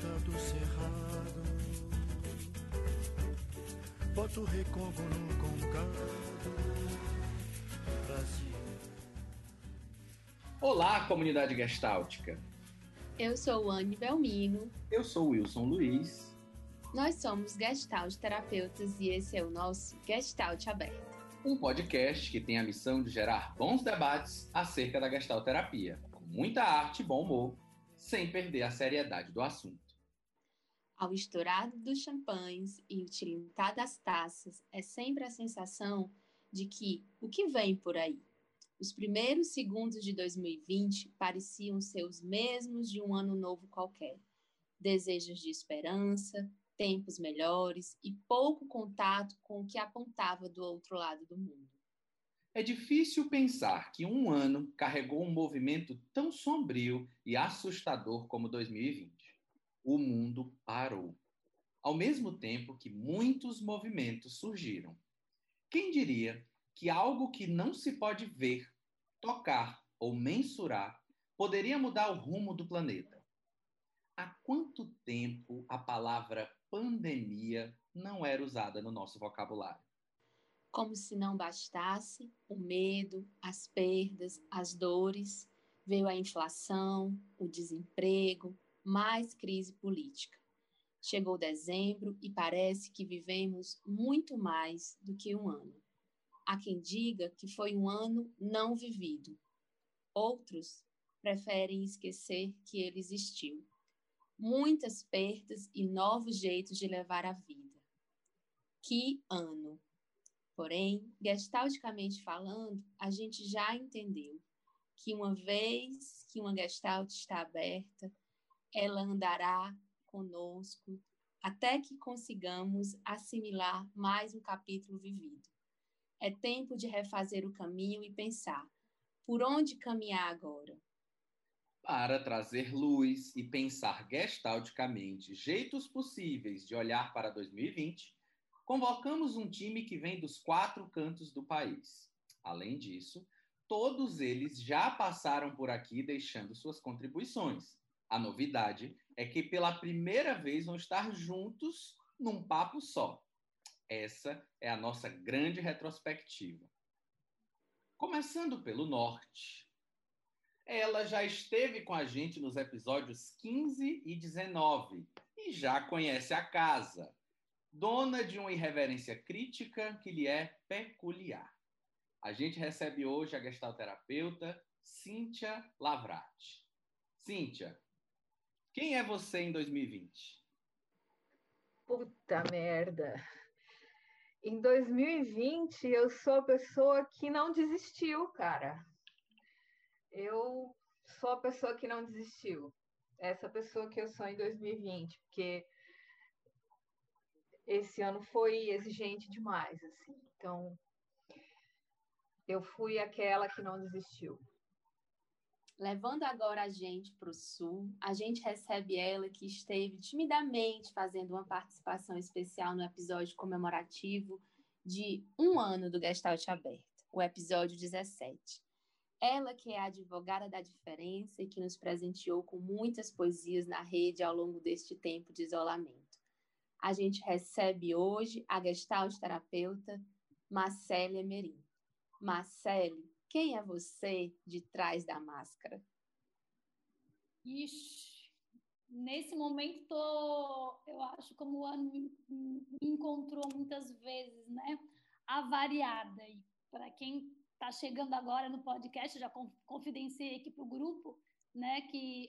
preta do cerrado. Bota o recôncavo no concado. Brasil. Olá, comunidade gestáltica. Eu sou Anne Belmino. Eu sou Wilson Luiz. Nós somos Gestalt terapeutas e esse é o nosso Gestalt Aberto. Um podcast que tem a missão de gerar bons debates acerca da Gestalt terapia, com muita arte e bom humor, sem perder a seriedade do assunto. Ao estourar dos champanhes e o tilintar das taças, é sempre a sensação de que o que vem por aí? Os primeiros segundos de 2020 pareciam ser os mesmos de um ano novo qualquer. Desejos de esperança, tempos melhores e pouco contato com o que apontava do outro lado do mundo. É difícil pensar que um ano carregou um movimento tão sombrio e assustador como 2020. O mundo parou. Ao mesmo tempo que muitos movimentos surgiram. Quem diria que algo que não se pode ver, tocar ou mensurar poderia mudar o rumo do planeta. Há quanto tempo a palavra pandemia não era usada no nosso vocabulário? Como se não bastasse o medo, as perdas, as dores, veio a inflação, o desemprego, mais crise política. Chegou dezembro e parece que vivemos muito mais do que um ano. Há quem diga que foi um ano não vivido. Outros preferem esquecer que ele existiu. Muitas perdas e novos jeitos de levar a vida. Que ano! Porém, gestalticamente falando, a gente já entendeu que uma vez que uma gestalt está aberta, ela andará conosco até que consigamos assimilar mais um capítulo vivido. É tempo de refazer o caminho e pensar: por onde caminhar agora? Para trazer luz e pensar gestalticamente jeitos possíveis de olhar para 2020, convocamos um time que vem dos quatro cantos do país. Além disso, todos eles já passaram por aqui deixando suas contribuições. A novidade é que pela primeira vez vão estar juntos num papo só. Essa é a nossa grande retrospectiva. Começando pelo norte. Ela já esteve com a gente nos episódios 15 e 19 e já conhece a casa. Dona de uma irreverência crítica que lhe é peculiar. A gente recebe hoje a gestalterapeuta Cíntia Lavrati. Cíntia, quem é você em 2020? Puta merda. Em 2020, eu sou a pessoa que não desistiu, cara. Eu sou a pessoa que não desistiu. Essa pessoa que eu sou em 2020, porque esse ano foi exigente demais, assim. Então, eu fui aquela que não desistiu. Levando agora a gente para o sul, a gente recebe ela que esteve timidamente fazendo uma participação especial no episódio comemorativo de um ano do Gestalt Aberto, o episódio 17. Ela que é a advogada da diferença e que nos presenteou com muitas poesias na rede ao longo deste tempo de isolamento. A gente recebe hoje a Gestalt terapeuta Marcele Emerim. Marcele, quem é você de trás da máscara? Ixi, nesse momento tô, eu acho como o ano me, encontrou muitas vezes, né? Avariada. E para quem está chegando agora no podcast, já confidenciei aqui para o grupo, né? Que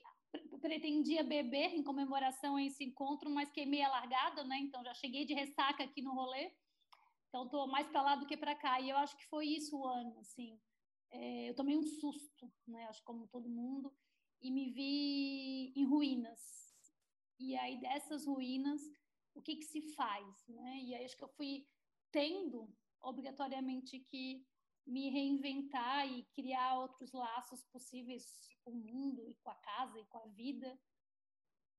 pretendia beber em comemoração a esse encontro, mas queimei a largada, né? Então já cheguei de ressaca aqui no rolê. Então estou mais para lá do que para cá. E eu acho que foi isso o ano, assim é, eu tomei um susto, né? Acho como todo mundo, e me vi em ruínas. E aí dessas ruínas, o que que se faz, né? E aí acho que eu fui tendo obrigatoriamente que me reinventar e criar outros laços possíveis com o mundo e com a casa e com a vida.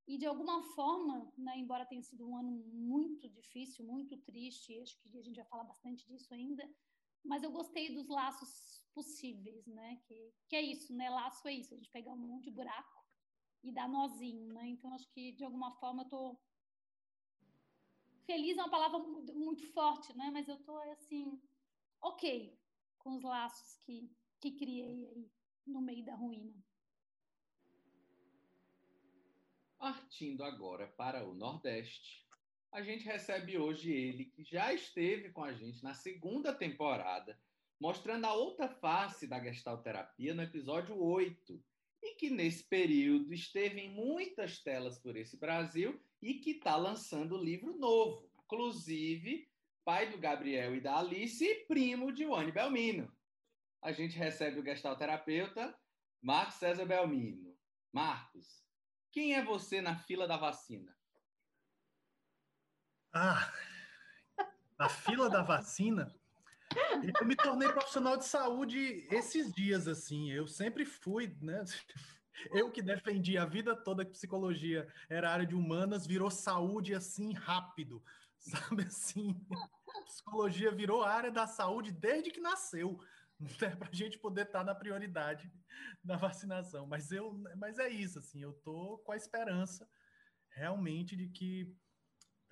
E de alguma forma, né, embora tenha sido um ano muito difícil, muito triste, acho que a gente vai falar bastante disso ainda, mas eu gostei dos laços possíveis, né? Que, que é isso, né? Laço é isso, a gente pegar um monte de buraco e dar nozinho, né? Então acho que de alguma forma eu tô feliz é uma palavra muito forte, né? Mas eu tô assim, ok com os laços que que criei aí no meio da ruína. Partindo agora para o Nordeste, a gente recebe hoje ele, que já esteve com a gente na segunda temporada, mostrando a outra face da gestalterapia no episódio 8, e que nesse período esteve em muitas telas por esse Brasil e que está lançando livro novo, inclusive pai do Gabriel e da Alice e primo de Wani Belmino. A gente recebe o gestalterapeuta Marcos César Belmino. Marcos, quem é você na fila da vacina? Ah, na fila da vacina? Eu me tornei profissional de saúde esses dias, assim. Eu sempre fui, né? Eu que defendi a vida toda que psicologia era área de humanas, virou saúde assim rápido, sabe assim? Psicologia virou área da saúde desde que nasceu, né? para a gente poder estar tá na prioridade da vacinação. Mas eu, mas é isso, assim. Eu tô com a esperança realmente de que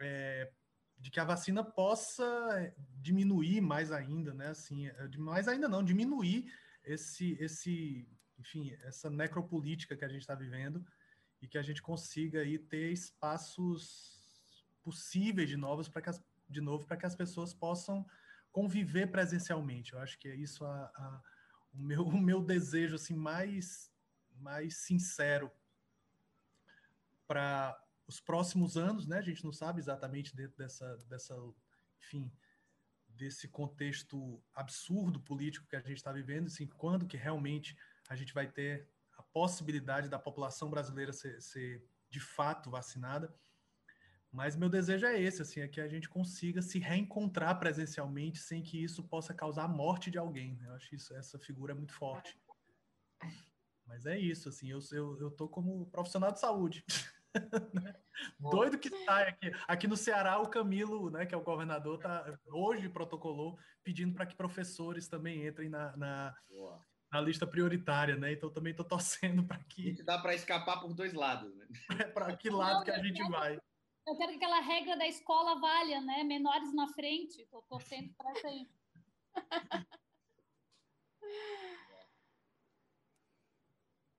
é, de que a vacina possa diminuir mais ainda, né? Assim, é, mais ainda não, diminuir esse, esse, enfim, essa necropolítica que a gente está vivendo e que a gente consiga aí ter espaços possíveis de novos para que as, de novo para que as pessoas possam conviver presencialmente. Eu acho que é isso a, a, o, meu, o meu desejo assim mais mais sincero para os próximos anos, né? A gente não sabe exatamente dentro dessa, dessa, enfim, desse contexto absurdo político que a gente está vivendo, assim, quando que realmente a gente vai ter a possibilidade da população brasileira ser, ser de fato vacinada. Mas meu desejo é esse, assim, é que a gente consiga se reencontrar presencialmente sem que isso possa causar a morte de alguém. Né? Eu acho isso, essa figura é muito forte. Mas é isso, assim, eu, eu, eu tô como profissional de saúde. Doido que sai aqui. Aqui no Ceará, o Camilo, né, que é o governador, tá hoje protocolou pedindo para que professores também entrem na, na, na, lista prioritária, né? Então também estou torcendo para que. Dá para escapar por dois lados, né? É para que lado Não, que a gente vai. Eu quero que aquela regra da escola valha, né? Menores na frente. Estou torcendo para isso aí.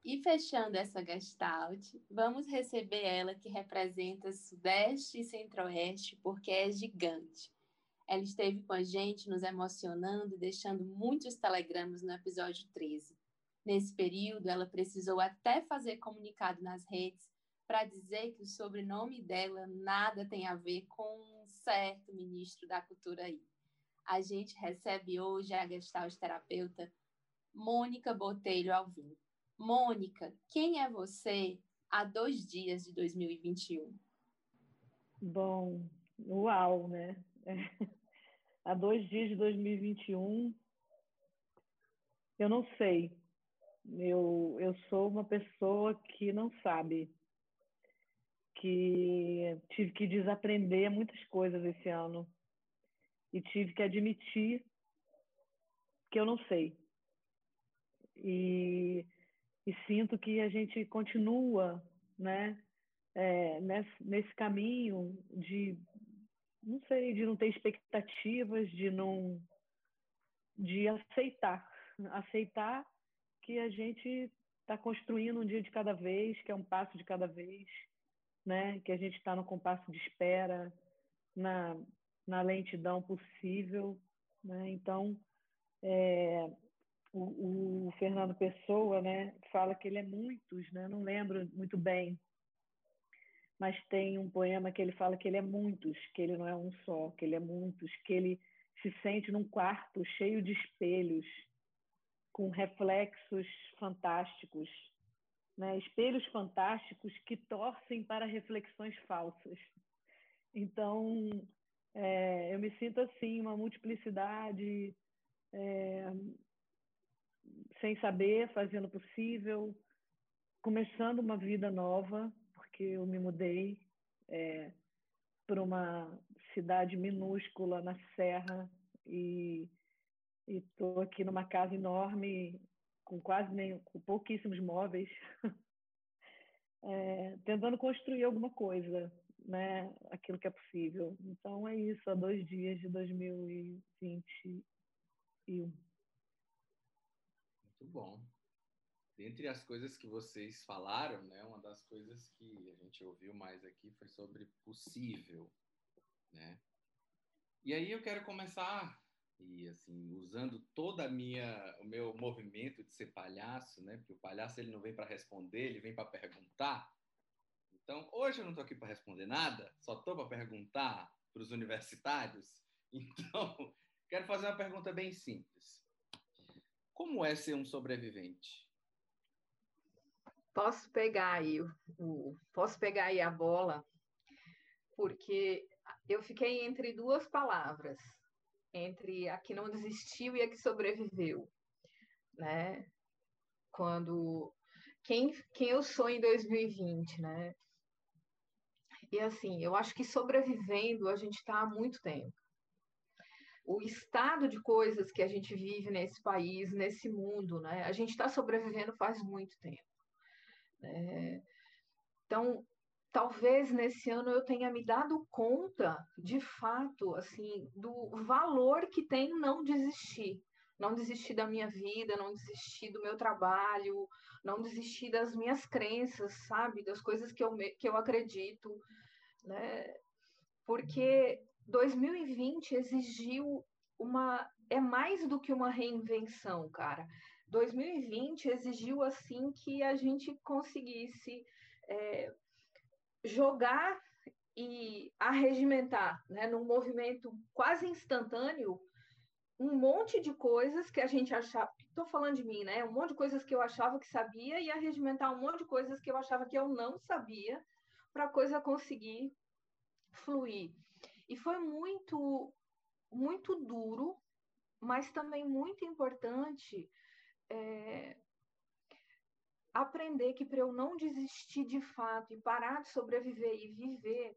E fechando essa gestalt, vamos receber ela que representa Sudeste e Centro-Oeste, porque é gigante. Ela esteve com a gente, nos emocionando e deixando muitos telegramas no episódio 13. Nesse período, ela precisou até fazer comunicado nas redes para dizer que o sobrenome dela nada tem a ver com um certo ministro da cultura aí. A gente recebe hoje a gestalt terapeuta Mônica Botelho Alvim. Mônica, quem é você há dois dias de 2021? Bom, uau, né? há dois dias de 2021, eu não sei. Eu, eu sou uma pessoa que não sabe, que tive que desaprender muitas coisas esse ano e tive que admitir que eu não sei. E e sinto que a gente continua né, é, nesse, nesse caminho de, não sei, de não ter expectativas, de não de aceitar, aceitar que a gente está construindo um dia de cada vez, que é um passo de cada vez, né? Que a gente está no compasso de espera, na, na lentidão possível, né? Então, é, o, o, Fernando Pessoa, né, fala que ele é muitos, né, não lembro muito bem, mas tem um poema que ele fala que ele é muitos, que ele não é um só, que ele é muitos, que ele se sente num quarto cheio de espelhos, com reflexos fantásticos, né, espelhos fantásticos que torcem para reflexões falsas. Então, é, eu me sinto assim, uma multiplicidade, é, sem saber, fazendo o possível, começando uma vida nova, porque eu me mudei é, para uma cidade minúscula na Serra e estou aqui numa casa enorme, com quase nem, com pouquíssimos móveis, é, tentando construir alguma coisa, né? Aquilo que é possível. Então é isso, há dois dias de 2021. Muito bom. Dentre as coisas que vocês falaram, né, uma das coisas que a gente ouviu mais aqui foi sobre possível, né? E aí eu quero começar e assim usando toda a minha o meu movimento de ser palhaço, né? Porque o palhaço ele não vem para responder, ele vem para perguntar. Então hoje eu não estou aqui para responder nada, só estou para perguntar para os universitários. Então quero fazer uma pergunta bem simples. Como é ser um sobrevivente? Posso pegar aí o, posso pegar aí a bola, porque eu fiquei entre duas palavras entre a que não desistiu e a que sobreviveu, né? Quando quem quem eu sou em 2020, né? E assim, eu acho que sobrevivendo a gente está há muito tempo. O estado de coisas que a gente vive nesse país, nesse mundo, né? A gente está sobrevivendo faz muito tempo. Né? Então, talvez nesse ano eu tenha me dado conta, de fato, assim, do valor que tem não desistir. Não desistir da minha vida, não desistir do meu trabalho, não desistir das minhas crenças, sabe? Das coisas que eu, que eu acredito, né? Porque 2020 exigiu uma... É mais do que uma reinvenção, cara. 2020 exigiu, assim, que a gente conseguisse... É, jogar e arregimentar, né, num movimento quase instantâneo, um monte de coisas que a gente achava, estou falando de mim, né, um monte de coisas que eu achava que sabia e arregimentar um monte de coisas que eu achava que eu não sabia para a coisa conseguir fluir. E foi muito, muito duro, mas também muito importante é, aprender que para eu não desistir de fato e parar de sobreviver e viver,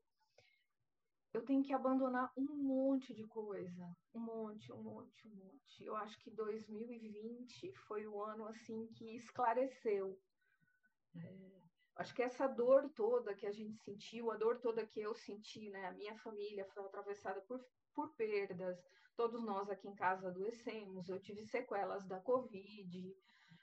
eu tenho que abandonar um monte de coisa, um monte, um monte, um monte. Eu acho que 2020 foi o ano assim que esclareceu. É, acho que essa dor toda que a gente sentiu, a dor toda que eu senti, né? A minha família foi atravessada por, por perdas, todos nós aqui em casa adoecemos, eu tive sequelas da Covid,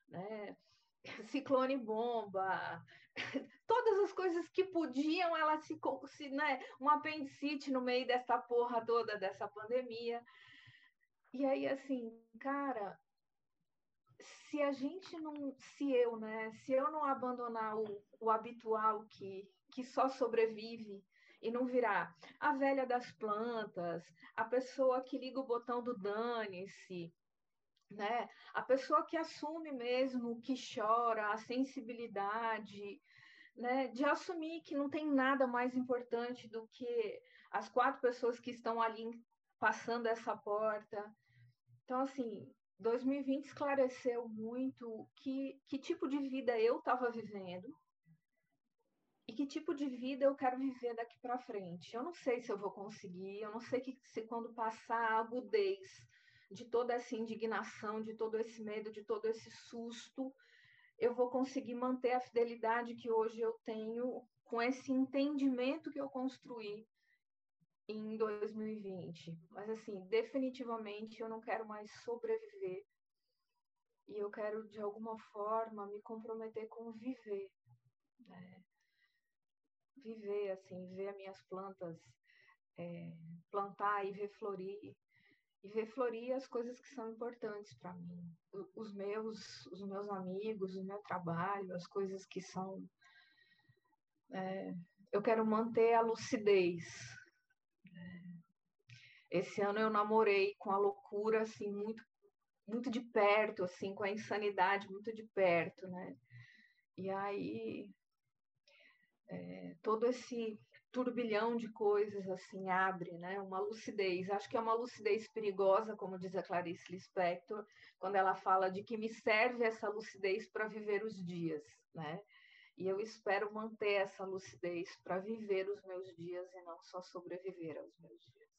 né? ciclone bomba, todas as coisas que podiam, ela se, se né, um apendicite no meio dessa porra toda dessa pandemia. E aí, assim, cara, se a gente não, se eu, né, se eu não abandonar o, o habitual que, que só sobrevive e não virar a velha das plantas, a pessoa que liga o botão do dane-se, né? A pessoa que assume mesmo, que chora, a sensibilidade, né? De assumir que não tem nada mais importante do que as quatro pessoas que estão ali passando essa porta. Então, assim, 2020 esclareceu muito que, que tipo de vida eu estava vivendo e que tipo de vida eu quero viver daqui para frente. Eu não sei se eu vou conseguir, eu não sei que, se quando passar a agudez de toda essa indignação, de todo esse medo, de todo esse susto, eu vou conseguir manter a fidelidade que hoje eu tenho com esse entendimento que eu construí em 2020. Mas, assim, definitivamente eu não quero mais sobreviver. E eu quero, de alguma forma, me comprometer com viver. Né? Viver, assim, ver as minhas plantas é, plantar e ver florir e ver florir as coisas que são importantes para mim, os meus, os meus amigos, o meu trabalho, as coisas que são. É, eu quero manter a lucidez. Esse ano eu namorei com a loucura assim muito, muito de perto, assim, com a insanidade muito de perto, né? E aí é, todo esse turbilhão de coisas assim abre, né? Uma lucidez. Acho que é uma lucidez perigosa, como diz a Clarice Lispector, quando ela fala de que me serve essa lucidez para viver os dias, né? E eu espero manter essa lucidez para viver os meus dias e não só sobreviver aos meus dias.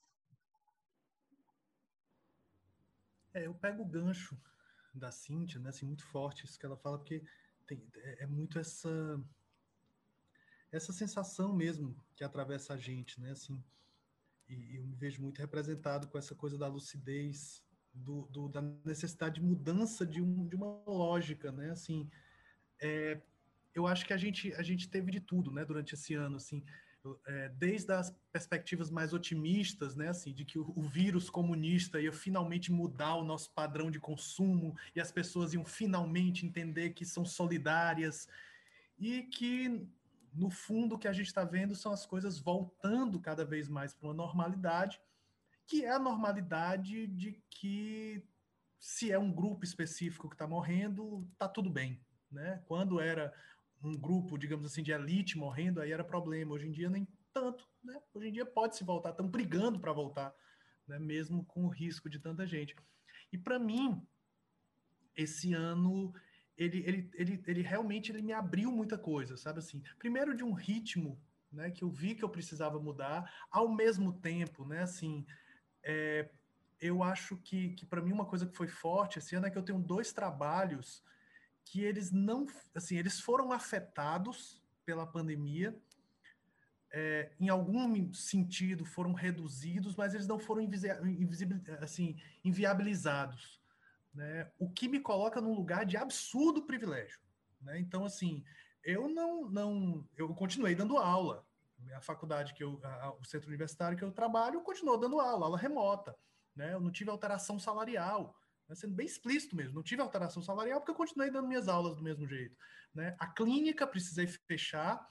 É, eu pego o gancho da Cíntia, né, assim, muito forte isso que ela fala, porque tem, é, é muito essa essa sensação mesmo que atravessa a gente, né, assim, e eu me vejo muito representado com essa coisa da lucidez, do, do da necessidade de mudança de, um, de uma lógica, né, assim, é, eu acho que a gente, a gente teve de tudo, né, durante esse ano, assim, é, desde as perspectivas mais otimistas, né, assim, de que o, o, vírus comunista ia finalmente mudar o nosso padrão de consumo e as pessoas iam finalmente entender que são solidárias e que no fundo o que a gente está vendo são as coisas voltando cada vez mais para uma normalidade, que é a normalidade de que se é um grupo específico que está morrendo, tá tudo bem, né? Quando era um grupo, digamos assim, de elite morrendo, aí era problema. Hoje em dia nem tanto, né? Hoje em dia pode se voltar, estão brigando para voltar, né? Mesmo com o risco de tanta gente. E para mim, esse ano ele, ele, ele, ele realmente ele me abriu muita coisa, sabe assim? Primeiro de um ritmo, né? Que eu vi que eu precisava mudar, ao mesmo tempo, né? Assim, é, eu acho que, que para mim uma coisa que foi forte esse ano é que eu tenho dois trabalhos que eles não, assim, eles foram afetados pela pandemia, é, em algum sentido foram reduzidos, mas eles não foram assim, inviabilizados, né? O que me coloca num lugar de absurdo privilégio, né? Então, assim, eu não, não, eu continuei dando aula, a faculdade que eu, a, o centro universitário que eu trabalho, continuou dando aula, aula remota, né? Eu não tive alteração salarial, né, sendo bem explícito mesmo. Não tive alteração salarial porque eu continuei dando minhas aulas do mesmo jeito. Né? A clínica precisei fechar,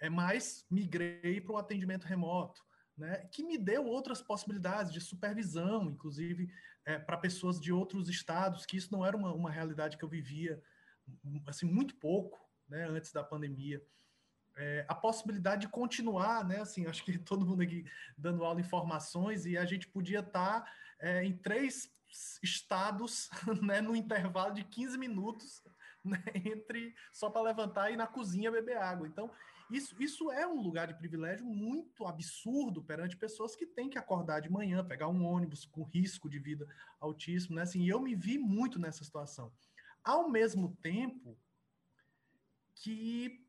é, mas migrei para o atendimento remoto, né? que me deu outras possibilidades de supervisão, inclusive é, para pessoas de outros estados, que isso não era uma, uma realidade que eu vivia assim muito pouco né, antes da pandemia. É, a possibilidade de continuar, né? Assim, acho que todo mundo aqui dando aula informações e a gente podia estar tá, é, em três estados né, no intervalo de 15 minutos né, entre só para levantar e ir na cozinha beber água. Então, isso, isso é um lugar de privilégio muito absurdo perante pessoas que têm que acordar de manhã, pegar um ônibus com risco de vida altíssimo. Né? Assim, e eu me vi muito nessa situação. Ao mesmo tempo que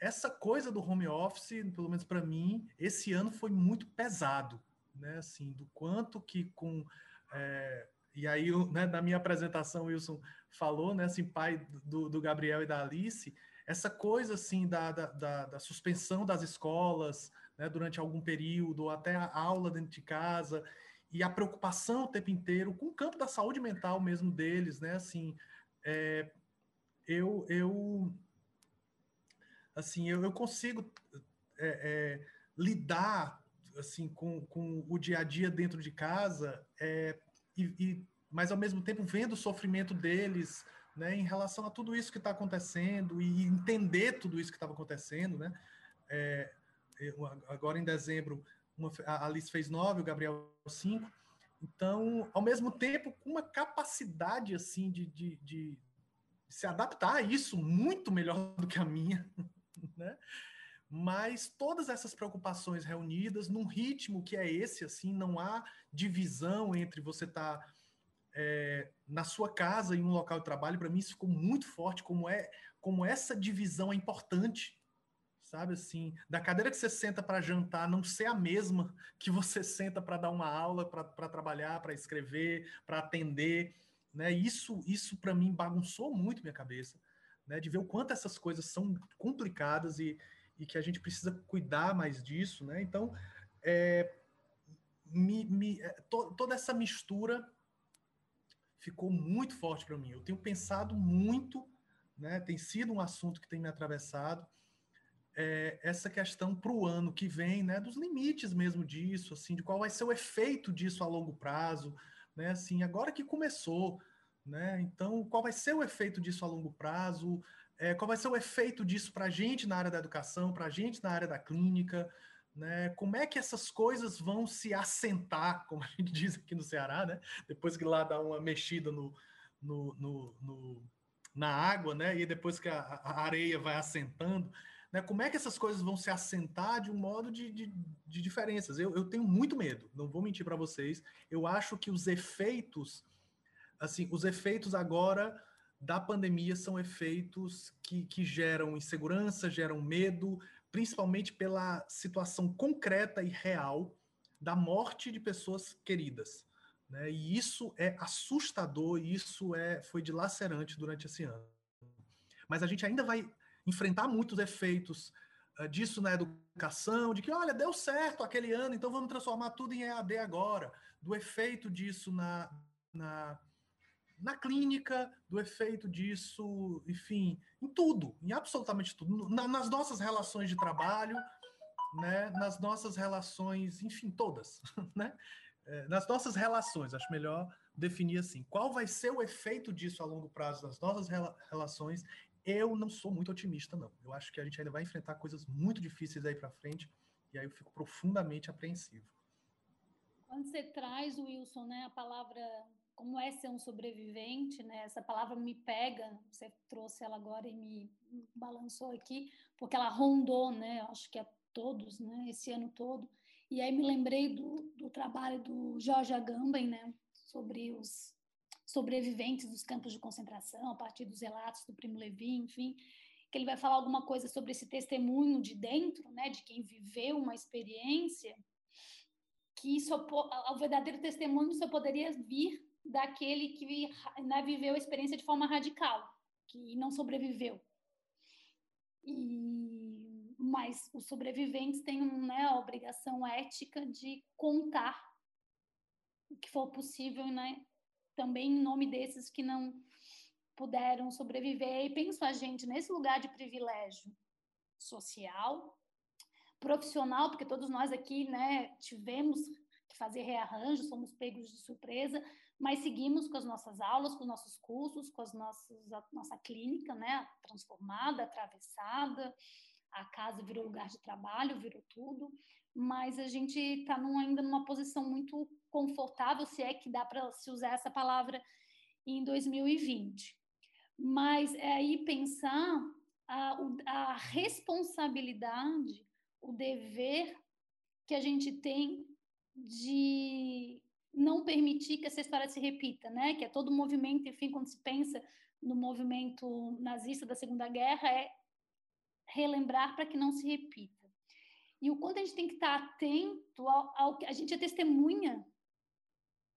essa coisa do home office, pelo menos para mim, esse ano foi muito pesado, né? Assim, do quanto que com é, e aí, né, na minha apresentação, Wilson falou, né, assim, pai do, do Gabriel e da Alice, essa coisa, assim, da, da, da suspensão das escolas, né, durante algum período, ou até a aula dentro de casa, e a preocupação o tempo inteiro com o campo da saúde mental mesmo deles, né, assim, é, eu, eu, assim, eu, eu consigo é, é, lidar assim com, com o dia a dia dentro de casa é, e, e, mas ao mesmo tempo vendo o sofrimento deles né, em relação a tudo isso que está acontecendo e entender tudo isso que estava acontecendo, né? É, agora em dezembro uma, a Alice fez nove, o Gabriel cinco, então ao mesmo tempo com uma capacidade assim de, de, de se adaptar a isso muito melhor do que a minha, né? Mas todas essas preocupações reunidas num ritmo que é esse, assim, não há divisão entre você estar tá, é, na sua casa em um local de trabalho. Para mim isso ficou muito forte, como é, como essa divisão é importante, sabe assim, da cadeira que você senta para jantar não ser a mesma que você senta para dar uma aula, para trabalhar, para escrever, para atender, né? Isso, isso para mim bagunçou muito minha cabeça, né? De ver o quanto essas coisas são complicadas e e que a gente precisa cuidar mais disso, né? Então, é, me, me, é, to, toda essa mistura ficou muito forte para mim. Eu tenho pensado muito, né? Tem sido um assunto que tem me atravessado é, essa questão para o ano que vem, né? Dos limites mesmo disso, assim, de qual vai ser o efeito disso a longo prazo, né? Assim, agora que começou, né? Então, qual vai ser o efeito disso a longo prazo? É, qual vai ser o efeito disso para a gente na área da educação, para a gente na área da clínica, né? Como é que essas coisas vão se assentar, como a gente diz aqui no Ceará, né? Depois que lá dá uma mexida no, no, no, no na água, né? E depois que a, a, areia vai assentando, né? Como é que essas coisas vão se assentar de um modo de, de, de diferenças? Eu, eu tenho muito medo, não vou mentir para vocês. Eu acho que os efeitos assim, os efeitos agora da pandemia são efeitos que, que geram insegurança, geram medo, principalmente pela situação concreta e real da morte de pessoas queridas. Né? E isso é assustador, isso é, foi dilacerante durante esse ano. Mas a gente ainda vai enfrentar muitos efeitos uh, disso na educação, de que, olha, deu certo aquele ano, então vamos transformar tudo em EAD agora, do efeito disso na, na na clínica, do efeito disso, enfim, em tudo, em absolutamente tudo, na, nas nossas relações de trabalho, né, nas nossas relações, enfim, todas, né? É, nas nossas relações, acho melhor definir assim, qual vai ser o efeito disso a longo prazo nas nossas rela relações? Eu não sou muito otimista, não. Eu acho que a gente ainda vai enfrentar coisas muito difíceis aí para frente, e aí eu fico profundamente apreensivo. Quando você traz, Wilson, né, a palavra como é ser um sobrevivente, né? Essa palavra me pega, você trouxe ela agora e me balançou aqui, porque ela rondou, né? Acho que é todos, né? Esse ano todo. E aí me lembrei do, do trabalho do Jorge Agamben, né? Sobre os sobreviventes dos campos de concentração, a partir dos relatos do Primo Levi, enfim, que ele vai falar alguma coisa sobre esse testemunho de dentro, né? De quem viveu uma experiência que o verdadeiro testemunho só poderia vir daquele que né, viveu a experiência de forma radical, que não sobreviveu. E, mas os sobreviventes têm né, a obrigação ética de contar o que for possível, né, também em nome desses que não puderam sobreviver. E penso a gente nesse lugar de privilégio social, profissional, porque todos nós aqui né, tivemos que fazer rearranjo, somos pegos de surpresa, mas seguimos com as nossas aulas, com os nossos cursos, com as nossas, a nossa clínica, né, transformada, atravessada, a casa virou lugar de trabalho, virou tudo, mas a gente está ainda numa posição muito confortável, se é que dá para se usar essa palavra em 2020. Mas é aí pensar a, a responsabilidade, o dever que a gente tem de não permitir que essa história se repita, né? Que é todo o movimento, enfim, quando se pensa no movimento nazista da Segunda Guerra, é relembrar para que não se repita. E o quanto a gente tem que estar atento ao, ao que a gente é testemunha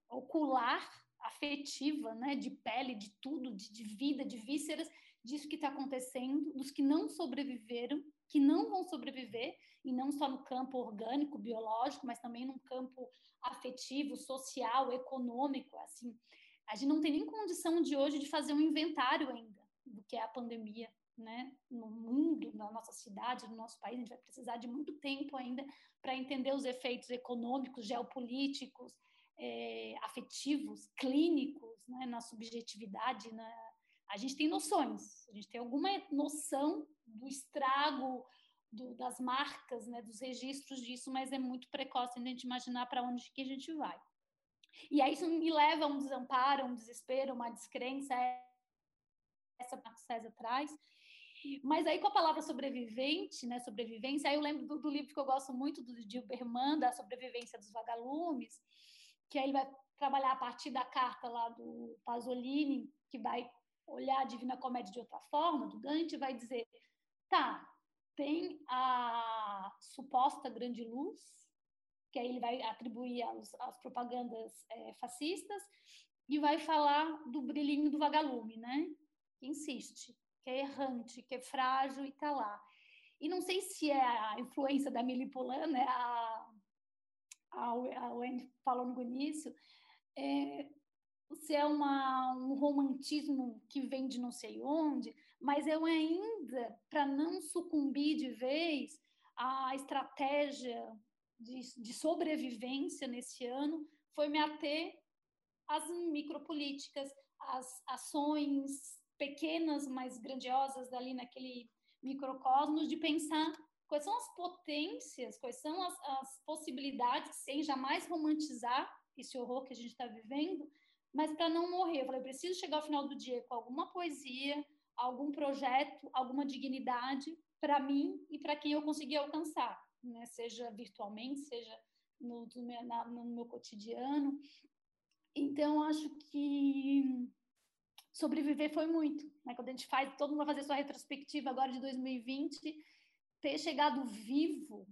ocular, afetiva, né? De pele, de tudo, de, de vida, de vísceras, disso que está acontecendo, dos que não sobreviveram, que não vão sobreviver, e não só no campo orgânico, biológico, mas também no campo afetivo, social, econômico, assim. A gente não tem nem condição de hoje de fazer um inventário ainda do que é a pandemia, né? No mundo, na nossa cidade, no nosso país, a gente vai precisar de muito tempo ainda para entender os efeitos econômicos, geopolíticos, é, afetivos, clínicos, né? na subjetividade, na... a gente tem noções, a gente tem alguma noção do estrago do, das marcas, né, dos registros disso, mas é muito precoce a gente imaginar para onde que a gente vai. E aí isso me leva a um desamparo, um desespero, uma descrença, essa que César traz. Mas aí com a palavra sobrevivente, né, sobrevivência, aí eu lembro do, do livro que eu gosto muito, do Dilberman, da sobrevivência dos vagalumes, que aí ele vai trabalhar a partir da carta lá do Pasolini, que vai olhar a Divina Comédia de outra forma, do Dante, vai dizer, tá, tem a suposta grande luz, que aí ele vai atribuir às, às propagandas é, fascistas, e vai falar do brilhinho do vagalume, né? Que insiste, que é errante, que é frágil e está lá. E não sei se é a influência da Mili Polan, né? A, a, a Wendy falou no início, é, se é uma, um romantismo que vem de não sei onde, mas eu ainda, para não sucumbir de vez à estratégia de, de sobrevivência nesse ano, foi me ater às micropolíticas, às ações pequenas, mas grandiosas ali naquele microcosmos, de pensar quais são as potências, quais são as, as possibilidades, sem jamais romantizar esse horror que a gente está vivendo, mas para não morrer. Eu falei, preciso chegar ao final do dia com alguma poesia, algum projeto, alguma dignidade para mim e para quem eu conseguir alcançar, né? seja virtualmente, seja no, no, meu, na, no meu cotidiano. Então, acho que sobreviver foi muito. Né? Quando a gente faz, todo mundo vai fazer sua retrospectiva agora de 2020, ter chegado vivo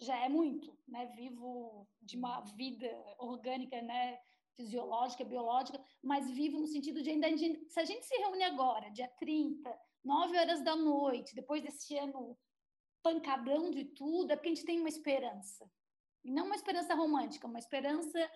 já é muito, né? Vivo de uma vida orgânica, né? Fisiológica, biológica, mas vivo no sentido de ainda. Se a gente se reúne agora, dia 30, 9 horas da noite, depois desse ano pancadão de tudo, é porque a gente tem uma esperança. E não uma esperança romântica, uma esperança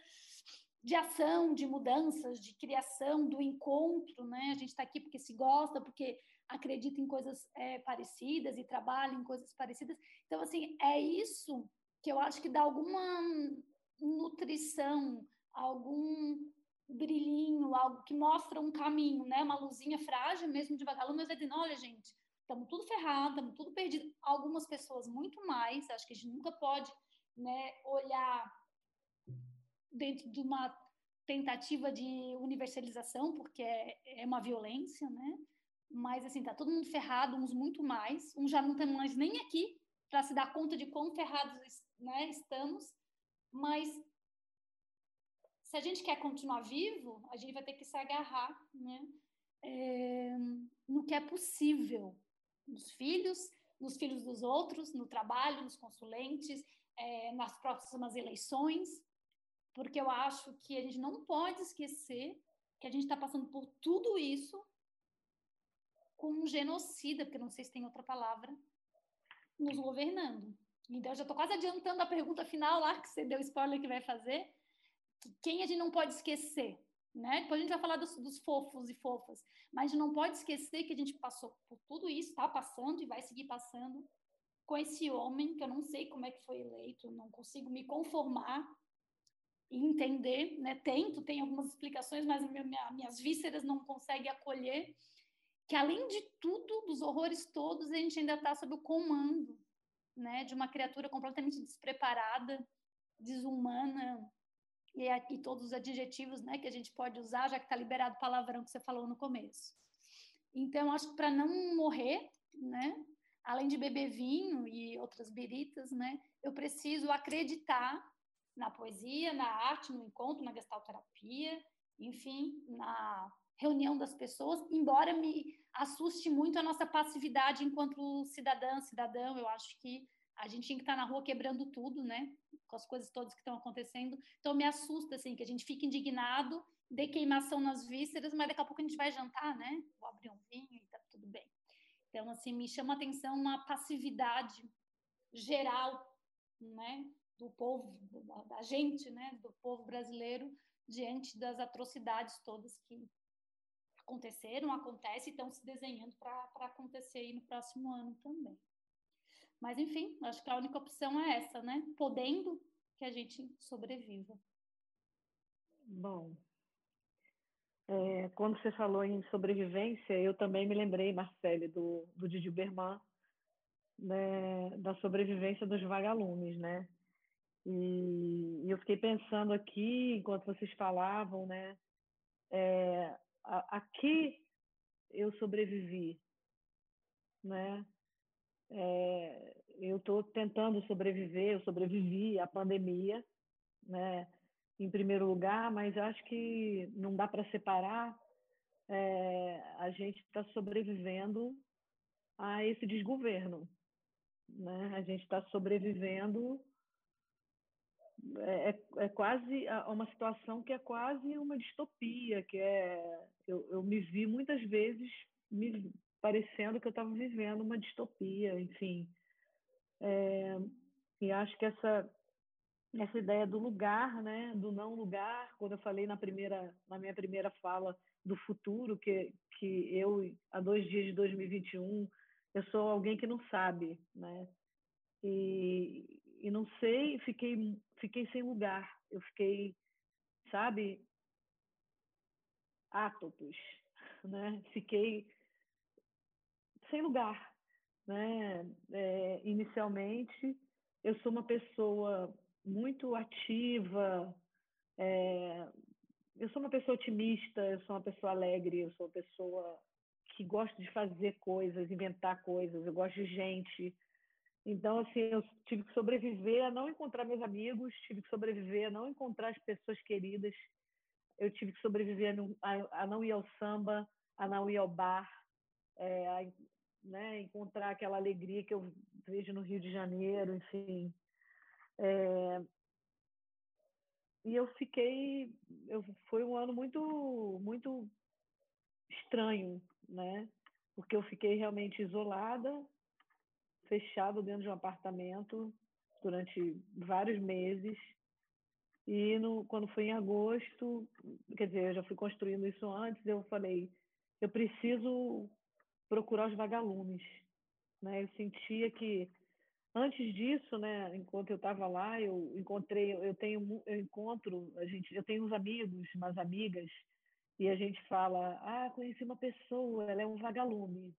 de ação, de mudanças, de criação, do encontro, né? A gente está aqui porque se gosta, porque acredita em coisas é, parecidas e trabalha em coisas parecidas. Então, assim, é isso que eu acho que dá alguma nutrição, algum brilhinho, algo que mostra um caminho, né? Uma luzinha frágil mesmo de vagalume, mas é dizendo, olha, gente, estamos tudo ferrado, estamos tudo perdido. Algumas pessoas muito mais, acho que a gente nunca pode né, olhar dentro de uma tentativa de universalização, porque é, é uma violência, né? Mas, assim, tá todo mundo ferrado, uns muito mais, uns já não estão mais nem aqui para se dar conta de quão ferrados né, estamos, mas se a gente quer continuar vivo, a gente vai ter que se agarrar, né? É, no que é possível, nos filhos, nos filhos dos outros, no trabalho, nos consulentes, é, nas próximas eleições, porque eu acho que a gente não pode esquecer que a gente está passando por tudo isso com um genocida, porque não sei se tem outra palavra, nos governando. Então, eu já estou quase adiantando a pergunta final lá, que você deu spoiler que vai fazer. Quem a gente não pode esquecer? Né? Depois a gente vai falar dos, dos, fofos e fofas, mas a gente não pode esquecer que a gente passou por tudo isso, está passando e vai seguir passando com esse homem, que eu não sei como é que foi eleito, não consigo me conformar e entender, né? Tento, tem algumas explicações, mas minha, minhas vísceras não conseguem acolher que além de tudo, dos horrores todos, a gente ainda está sob o comando, né, de uma criatura completamente despreparada, desumana e, e todos os adjetivos, né, que a gente pode usar, já que está liberado o palavrão que você falou no começo. Então, acho que para não morrer, né, além de beber vinho e outras biritas, né, eu preciso acreditar na poesia, na arte, no encontro, na gestalterapia, enfim, na reunião das pessoas, embora me assuste muito a nossa passividade enquanto cidadã, cidadão. Eu acho que a gente tinha que estar na rua quebrando tudo, né? Com as coisas todas que estão acontecendo. Então me assusta assim que a gente fique indignado, dê queimação nas vísceras, mas daqui a pouco a gente vai jantar, né? Vou abrir um vinho e tá tudo bem. Então assim me chama a atenção uma passividade geral, né? Do povo, da gente, né? Do povo brasileiro diante das atrocidades todas que aconteceram, acontece e estão se desenhando para acontecer aí no próximo ano também. Mas, enfim, acho que a única opção é essa, né? Podendo que a gente sobreviva. Bom, é, quando você falou em sobrevivência, eu também me lembrei, Marcele, do, do Didi Berman, né, da sobrevivência dos vagalumes, né? E, e eu fiquei pensando aqui, enquanto vocês falavam, né? É, aqui eu sobrevivi, né? É, eu estou tentando sobreviver, eu sobrevivi à pandemia, né? Em primeiro lugar, mas acho que não dá para separar. É, a gente está sobrevivendo a esse desgoverno, né? A gente está sobrevivendo é, é, é quase uma situação que é quase uma distopia, que é eu, eu me vi muitas vezes me parecendo que eu estava vivendo uma distopia, enfim. É, e acho que essa essa ideia do lugar, né, do não lugar, quando eu falei na primeira na minha primeira fala do futuro que que eu há dois dias de 2021 eu sou alguém que não sabe, né? E, e não sei, fiquei fiquei sem lugar. Eu fiquei, sabe, átopos, né? Fiquei sem lugar, né? É, inicialmente, eu sou uma pessoa muito ativa, é, eu sou uma pessoa otimista, eu sou uma pessoa alegre, eu sou uma pessoa que gosta de fazer coisas, inventar coisas, eu gosto de gente, Então, assim, eu tive que sobreviver a não encontrar meus amigos, tive que sobreviver a não encontrar as pessoas queridas, eu tive que sobreviver a não, ir ao samba, a não ir ao bar, é, né, encontrar aquela alegria que eu vejo no Rio de Janeiro, enfim. É, e eu fiquei, eu, foi um ano muito, muito estranho, né? Porque eu fiquei realmente isolada, fechado dentro de um apartamento durante vários meses. E no, quando foi em agosto, quer dizer, eu já fui construindo isso antes, eu falei, eu preciso procurar os vagalumes. Né? Eu sentia que antes disso, né, enquanto eu estava lá, eu encontrei, eu tenho, eu encontro, a gente, eu tenho uns amigos, umas amigas, e a gente fala, ah, conheci uma pessoa, ela é um vagalume.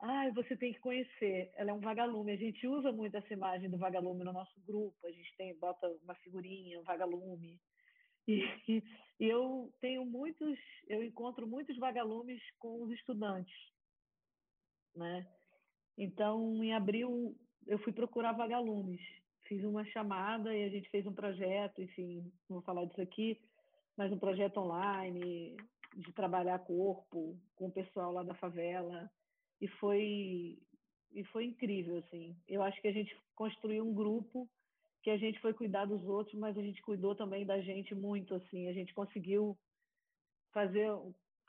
Ah, você tem que conhecer. Ela é um vagalume. A gente usa muito essa imagem do vagalume no nosso grupo. A gente tem bota uma figurinha, um vagalume. E, e, eu tenho muitos, eu encontro muitos vagalumes com os estudantes, né? Então, em abril, eu fui procurar vagalumes. Fiz uma chamada e a gente fez um projeto, enfim, não vou falar disso aqui, mas um projeto online de trabalhar corpo com o pessoal lá da favela e foi e foi incrível assim. Eu acho que a gente construiu um grupo que a gente foi cuidar dos outros, mas a gente cuidou também da gente muito assim. A gente conseguiu fazer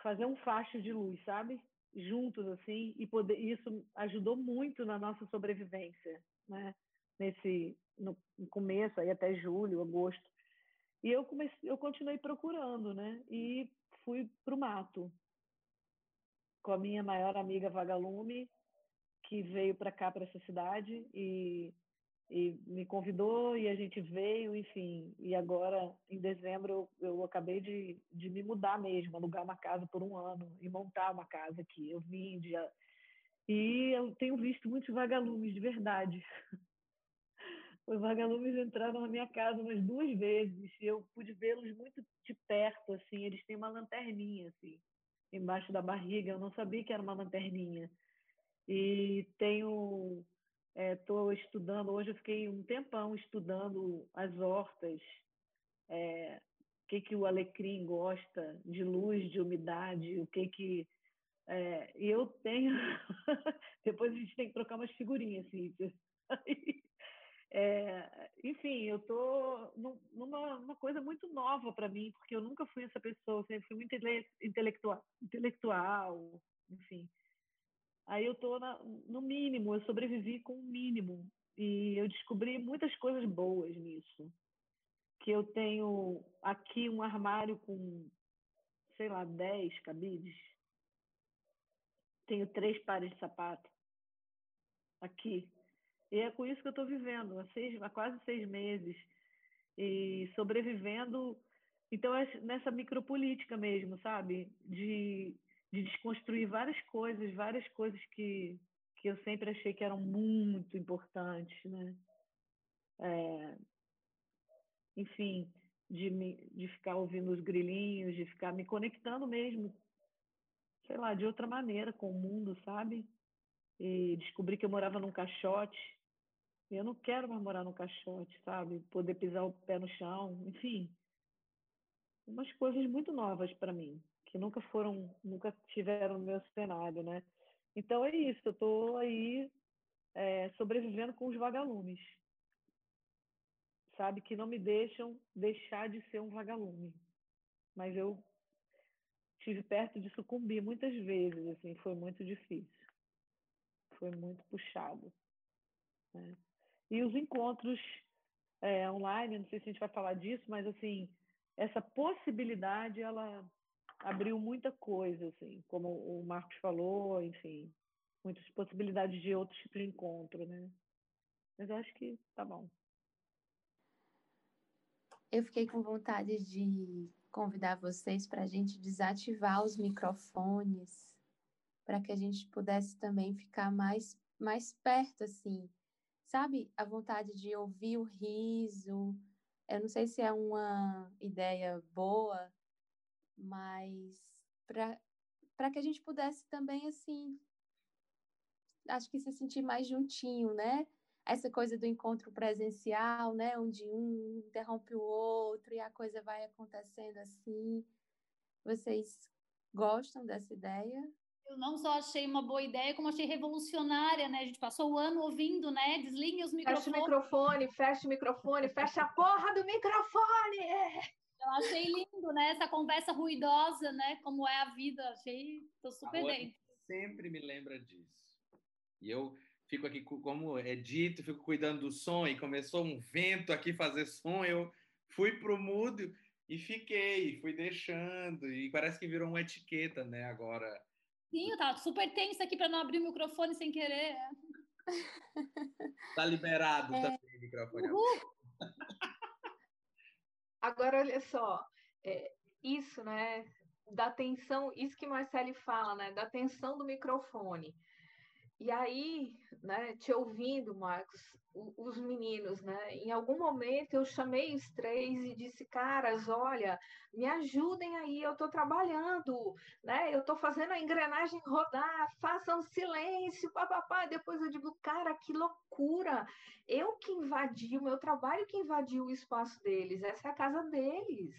fazer um facho de luz, sabe? Juntos assim e poder isso ajudou muito na nossa sobrevivência, né? Nesse no começo aí até julho, agosto. E eu comecei, eu continuei procurando, né? E fui para o mato com a minha maior amiga Vagalume, que veio para cá, para essa cidade, e, e me convidou e a gente veio, enfim. E agora, em dezembro, eu, eu acabei de, de me mudar mesmo, alugar uma casa por um ano e montar uma casa aqui. Eu vim de. E eu tenho visto muitos vagalumes, de verdade. Os vagalumes entraram na minha casa umas duas vezes e eu pude vê-los muito de perto, assim. Eles têm uma lanterninha, assim embaixo da barriga. Eu não sabia que era uma lanterninha. E tenho estou é, estudando hoje eu fiquei um tempão estudando as hortas é, o que que o alecrim gosta de luz de umidade o que que é, eu tenho depois a gente tem que trocar umas figurinhas assim é, enfim eu estou numa, numa coisa muito nova para mim porque eu nunca fui essa pessoa sempre fui muito intelectual intelectual enfim Aí eu estou no mínimo, eu sobrevivi com o mínimo. E eu descobri muitas coisas boas nisso. Que eu tenho aqui um armário com, sei lá, 10 cabides. Tenho três pares de sapato aqui. E é com isso que eu estou vivendo, há, seis, há quase seis meses. E sobrevivendo. Então, é nessa micropolítica mesmo, sabe? De de desconstruir várias coisas, várias coisas que, que eu sempre achei que eram muito importantes, né? É, enfim, de, me, de ficar ouvindo os grilinhos, de ficar me conectando mesmo, sei lá, de outra maneira com o mundo, sabe? E descobri que eu morava num caixote. Eu não quero mais morar num caixote, sabe? Poder pisar o pé no chão, enfim. Umas coisas muito novas para mim que nunca foram, nunca tiveram no meu cenário, né? Então é isso, eu estou aí é, sobrevivendo com os vagalumes, sabe? Que não me deixam deixar de ser um vagalume. Mas eu tive perto de sucumbir muitas vezes, assim, foi muito difícil. Foi muito puxado. Né? E os encontros é, online, não sei se a gente vai falar disso, mas assim, essa possibilidade, ela abriu muita coisa, assim, como o Marcos falou, enfim, muitas possibilidades de outros tipos de encontro, né? Mas acho que tá bom. Eu fiquei com vontade de convidar vocês para a gente desativar os microfones, para que a gente pudesse também ficar mais, mais perto, assim. Sabe, a vontade de ouvir o riso. Eu não sei se é uma ideia boa, mas para que a gente pudesse também, assim, acho que se sentir mais juntinho, né? Essa coisa do encontro presencial, né? Onde um interrompe o outro e a coisa vai acontecendo assim. Vocês gostam dessa ideia? Eu não só achei uma boa ideia, como achei revolucionária, né? A gente passou o ano ouvindo, né? Desliguem os microfones. Fecha o microfone, fecha o microfone, fecha a porra do microfone! Eu achei lindo, né? Essa conversa ruidosa, né? Como é a vida. Achei, tô super bem. Sempre me lembra disso. E eu fico aqui, como é dito, fico cuidando do som e começou um vento aqui fazer som, eu fui pro mudo e fiquei, fui deixando e parece que virou uma etiqueta, né? Agora Sim, eu tava super tensa aqui para não abrir o microfone sem querer. Tá liberado é. também o microfone. Agora, olha só, é, isso, né, da tensão, isso que Marcele fala, né, da tensão do microfone. E aí, né, te ouvindo, Marcos, os meninos, né, em algum momento eu chamei os três e disse, caras, olha, me ajudem aí, eu estou trabalhando, né, eu estou fazendo a engrenagem rodar, façam silêncio, papapá. Depois eu digo, cara, que loucura, eu que invadi o meu trabalho, que invadiu o espaço deles, essa é a casa deles,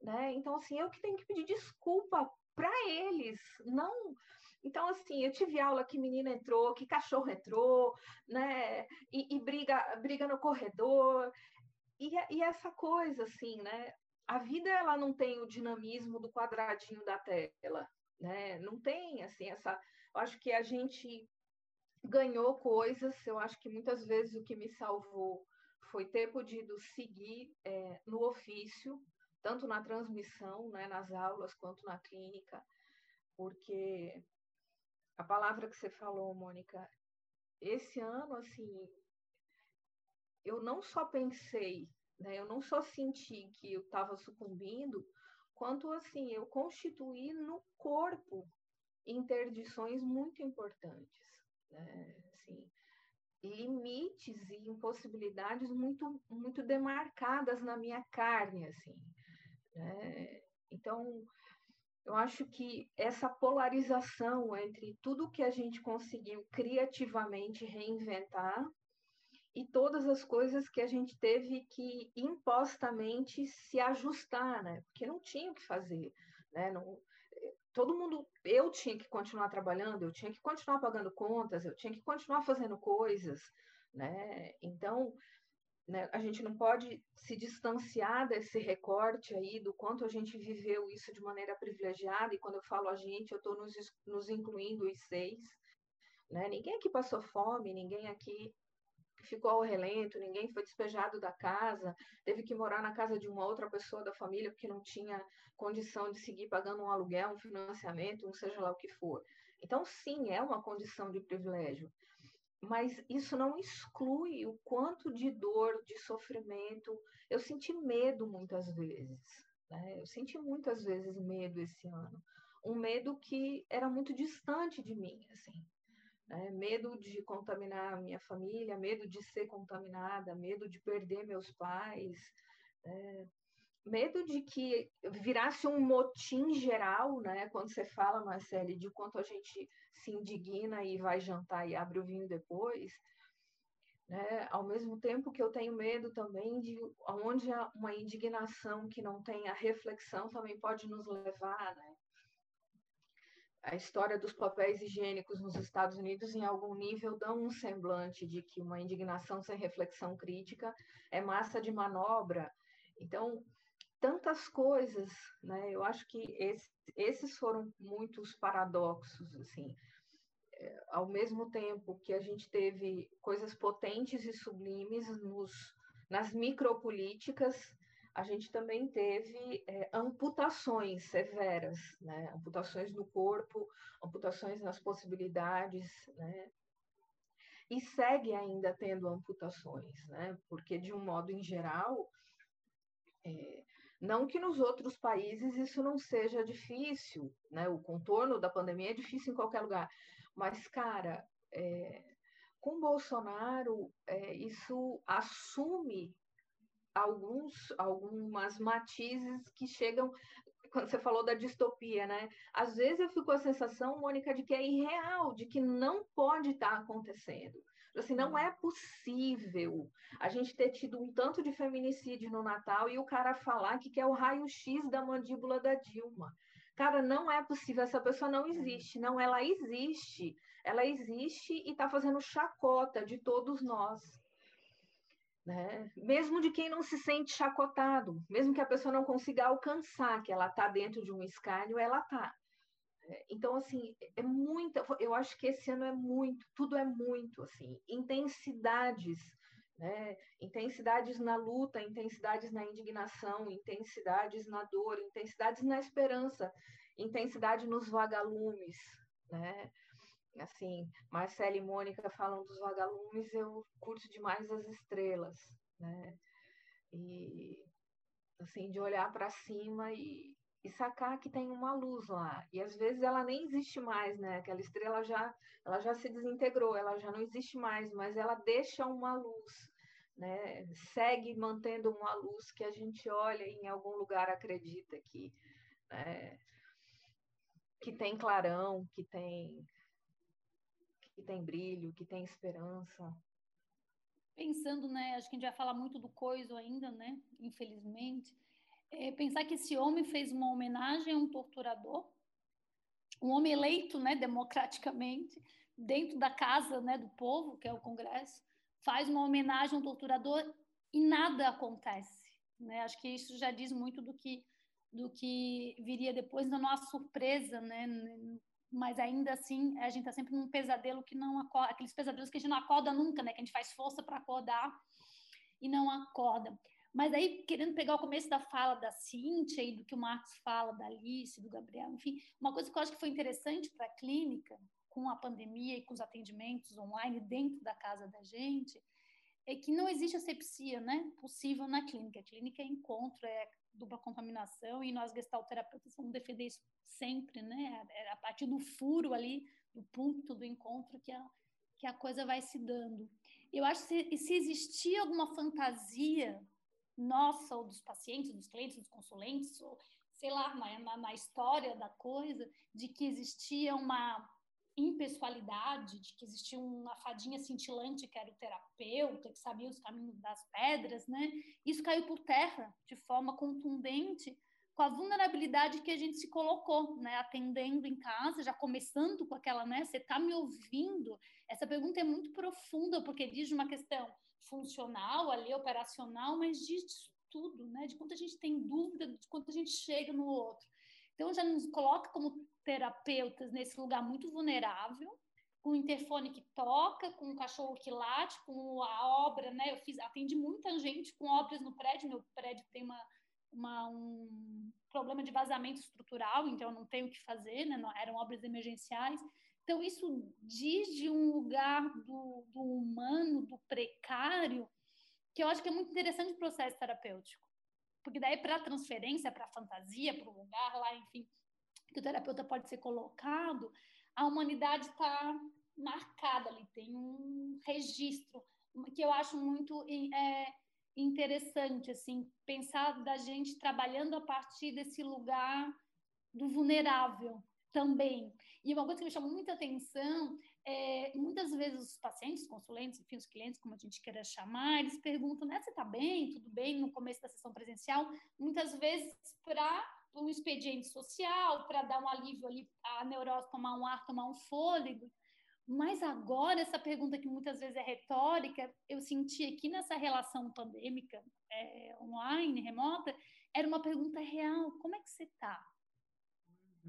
né, então assim, eu que tenho que pedir desculpa para eles, não então, assim, eu tive aula que menina entrou, que cachorro entrou, né? E, e briga, briga no corredor. E, e, essa coisa, assim, né? A vida, ela não tem o dinamismo do quadradinho da tela, né? Não tem, assim, essa... Eu acho que a gente ganhou coisas, eu acho que muitas vezes o que me salvou foi ter podido seguir é, no ofício, tanto na transmissão, né, nas aulas, quanto na clínica, porque a palavra que você falou, Mônica, esse ano, assim, eu não só pensei, né, eu não só senti que eu estava sucumbindo, quanto, assim, eu constituí no corpo interdições muito importantes, né, assim, limites e impossibilidades muito, muito demarcadas na minha carne, assim, né? Então, eu acho que essa polarização entre tudo que a gente conseguiu criativamente reinventar e todas as coisas que a gente teve que impostamente se ajustar, né? Porque não tinha o que fazer, né? Não, todo mundo, eu tinha que continuar trabalhando, eu tinha que continuar pagando contas, eu tinha que continuar fazendo coisas, né? Então, né? A gente não pode se distanciar desse recorte aí do quanto a gente viveu isso de maneira privilegiada, e quando eu falo a gente, eu estou nos, nos incluindo os seis. Né? Ninguém aqui passou fome, ninguém aqui ficou ao relento, ninguém foi despejado da casa, teve que morar na casa de uma outra pessoa da família porque não tinha condição de seguir pagando um aluguel, um financiamento, um seja lá o que for. Então, sim, é uma condição de privilégio mas isso não exclui o quanto de dor, de sofrimento. Eu senti medo muitas vezes, né? Eu senti muitas vezes medo esse ano, um medo que era muito distante de mim, assim. Né? Medo de contaminar minha família, medo de ser contaminada, medo de perder meus pais, né? Medo de que virasse um motim geral, né? Quando você fala, Marcele, de quanto a gente se indigna e vai jantar e abre o vinho depois, né? Ao mesmo tempo que eu tenho medo também de onde uma indignação que não tem a reflexão também pode nos levar, né? A história dos papéis higiênicos nos Estados Unidos, em algum nível, dão um semblante de que uma indignação sem reflexão crítica é massa de manobra. Então, tantas coisas, né? Eu acho que esse, esses foram muitos paradoxos, assim. É, ao mesmo tempo que a gente teve coisas potentes e sublimes nos, nas micropolíticas, a gente também teve é, amputações severas, né? amputações no corpo, amputações nas possibilidades, né? e segue ainda tendo amputações, né? porque, de um modo em geral, é, não que nos outros países isso não seja difícil, né? O contorno da pandemia é difícil em qualquer lugar. Mas, cara, é, com Bolsonaro, é, isso assume alguns, algumas matizes que chegam. quando você falou da distopia, né? Às vezes eu fico com a sensação, Mônica, de que é irreal, de que não pode estar acontecendo. Assim, não é possível a gente ter tido um tanto de feminicídio no Natal e o cara falar que quer o raio-x da mandíbula da Dilma. Cara, não é possível, essa pessoa não existe. Não, ela existe. Ela existe e está fazendo chacota de todos nós. Né? Mesmo de quem não se sente chacotado, mesmo que a pessoa não consiga alcançar que ela está dentro de um escárnio, ela está. Então, assim, é muita. Eu acho que esse ano é muito, tudo é muito, assim, intensidades, né? Intensidades na luta, intensidades na indignação, intensidades na dor, intensidades na esperança, intensidade nos vagalumes, né? Assim, Marcela e Mônica falam dos vagalumes, eu curto demais as estrelas, né? E assim, de olhar para cima e, e sacar que tem uma luz lá. E às vezes ela nem existe mais, né? Aquela estrela já, ela já se desintegrou, ela já não existe mais, mas ela deixa uma luz, né? Segue mantendo uma luz que a gente olha e em algum lugar acredita que, né? que tem clarão, que tem que tem brilho, que tem esperança. Pensando, né? Acho que a gente vai falar muito do coiso ainda, né? Infelizmente é, pensar que esse homem fez uma homenagem a um torturador, um homem eleito, né, democraticamente, dentro da casa, né, do povo, que é o Congresso, faz uma homenagem a um torturador e nada acontece, né? Acho que isso já diz muito do que do que viria depois da nossa surpresa, né? Mas ainda assim, a gente está sempre num pesadelo que não acorda, aqueles pesadelos que a gente não acorda nunca, né? Que a gente faz força para acordar e não acorda. Mas aí, querendo pegar o começo da fala da Cíntia e do que o Marcos fala, da Alice, do Gabriel, enfim, uma coisa que eu acho que foi interessante para a clínica, com a pandemia e com os atendimentos online dentro da casa da gente, é que não existe asepsia né, possível na clínica. A clínica é encontro, é dupla contaminação, e nós, gestalterapeutas, vamos defender isso sempre, né? É a partir do furo ali, do ponto do encontro, que a, que a coisa vai se dando. Eu acho que se, se alguma fantasia nossa, ou dos pacientes, dos clientes, dos consulentes, ou sei lá, na, história da coisa, de que existia uma impessoalidade, de que existia uma fadinha cintilante que era o terapeuta, que sabia os caminhos das pedras, né? Isso caiu por terra de forma contundente com a vulnerabilidade que a gente se colocou, né? Atendendo em casa, já começando com aquela, né? Você está me ouvindo? Essa pergunta é muito profunda porque diz uma questão funcional ali, operacional, mas de tudo, né? De quanto a gente tem dúvida, de quanto a gente chega no outro. Então, já nos coloca como terapeutas nesse lugar muito vulnerável, com o interfone que toca, com o cachorro que late, com a obra, né? Eu fiz, atendi muita gente com obras no prédio, meu prédio tem uma, uma um problema de vazamento estrutural, então eu não tenho o que fazer, né? Não, eram obras emergenciais. Então, isso diz de um lugar do, do humano, do precário, que eu acho que é muito interessante o processo terapêutico. Porque daí, para a transferência, para a fantasia, para o lugar lá, enfim, que o terapeuta pode ser colocado, a humanidade está marcada ali, tem um registro que eu acho muito é, interessante, assim, pensar da gente trabalhando a partir desse lugar do vulnerável também. E uma coisa que me chamou muita atenção é, muitas vezes os pacientes, consulentes, enfim, os clientes, como a gente queira chamar, eles perguntam, né, você está bem, tudo bem, no começo da sessão presencial, muitas vezes para um expediente social, para dar um alívio ali, a neurose tomar um ar, tomar um fôlego. Mas agora, essa pergunta que muitas vezes é retórica, eu senti aqui nessa relação pandêmica, é, online, remota, era uma pergunta real: como é que você está?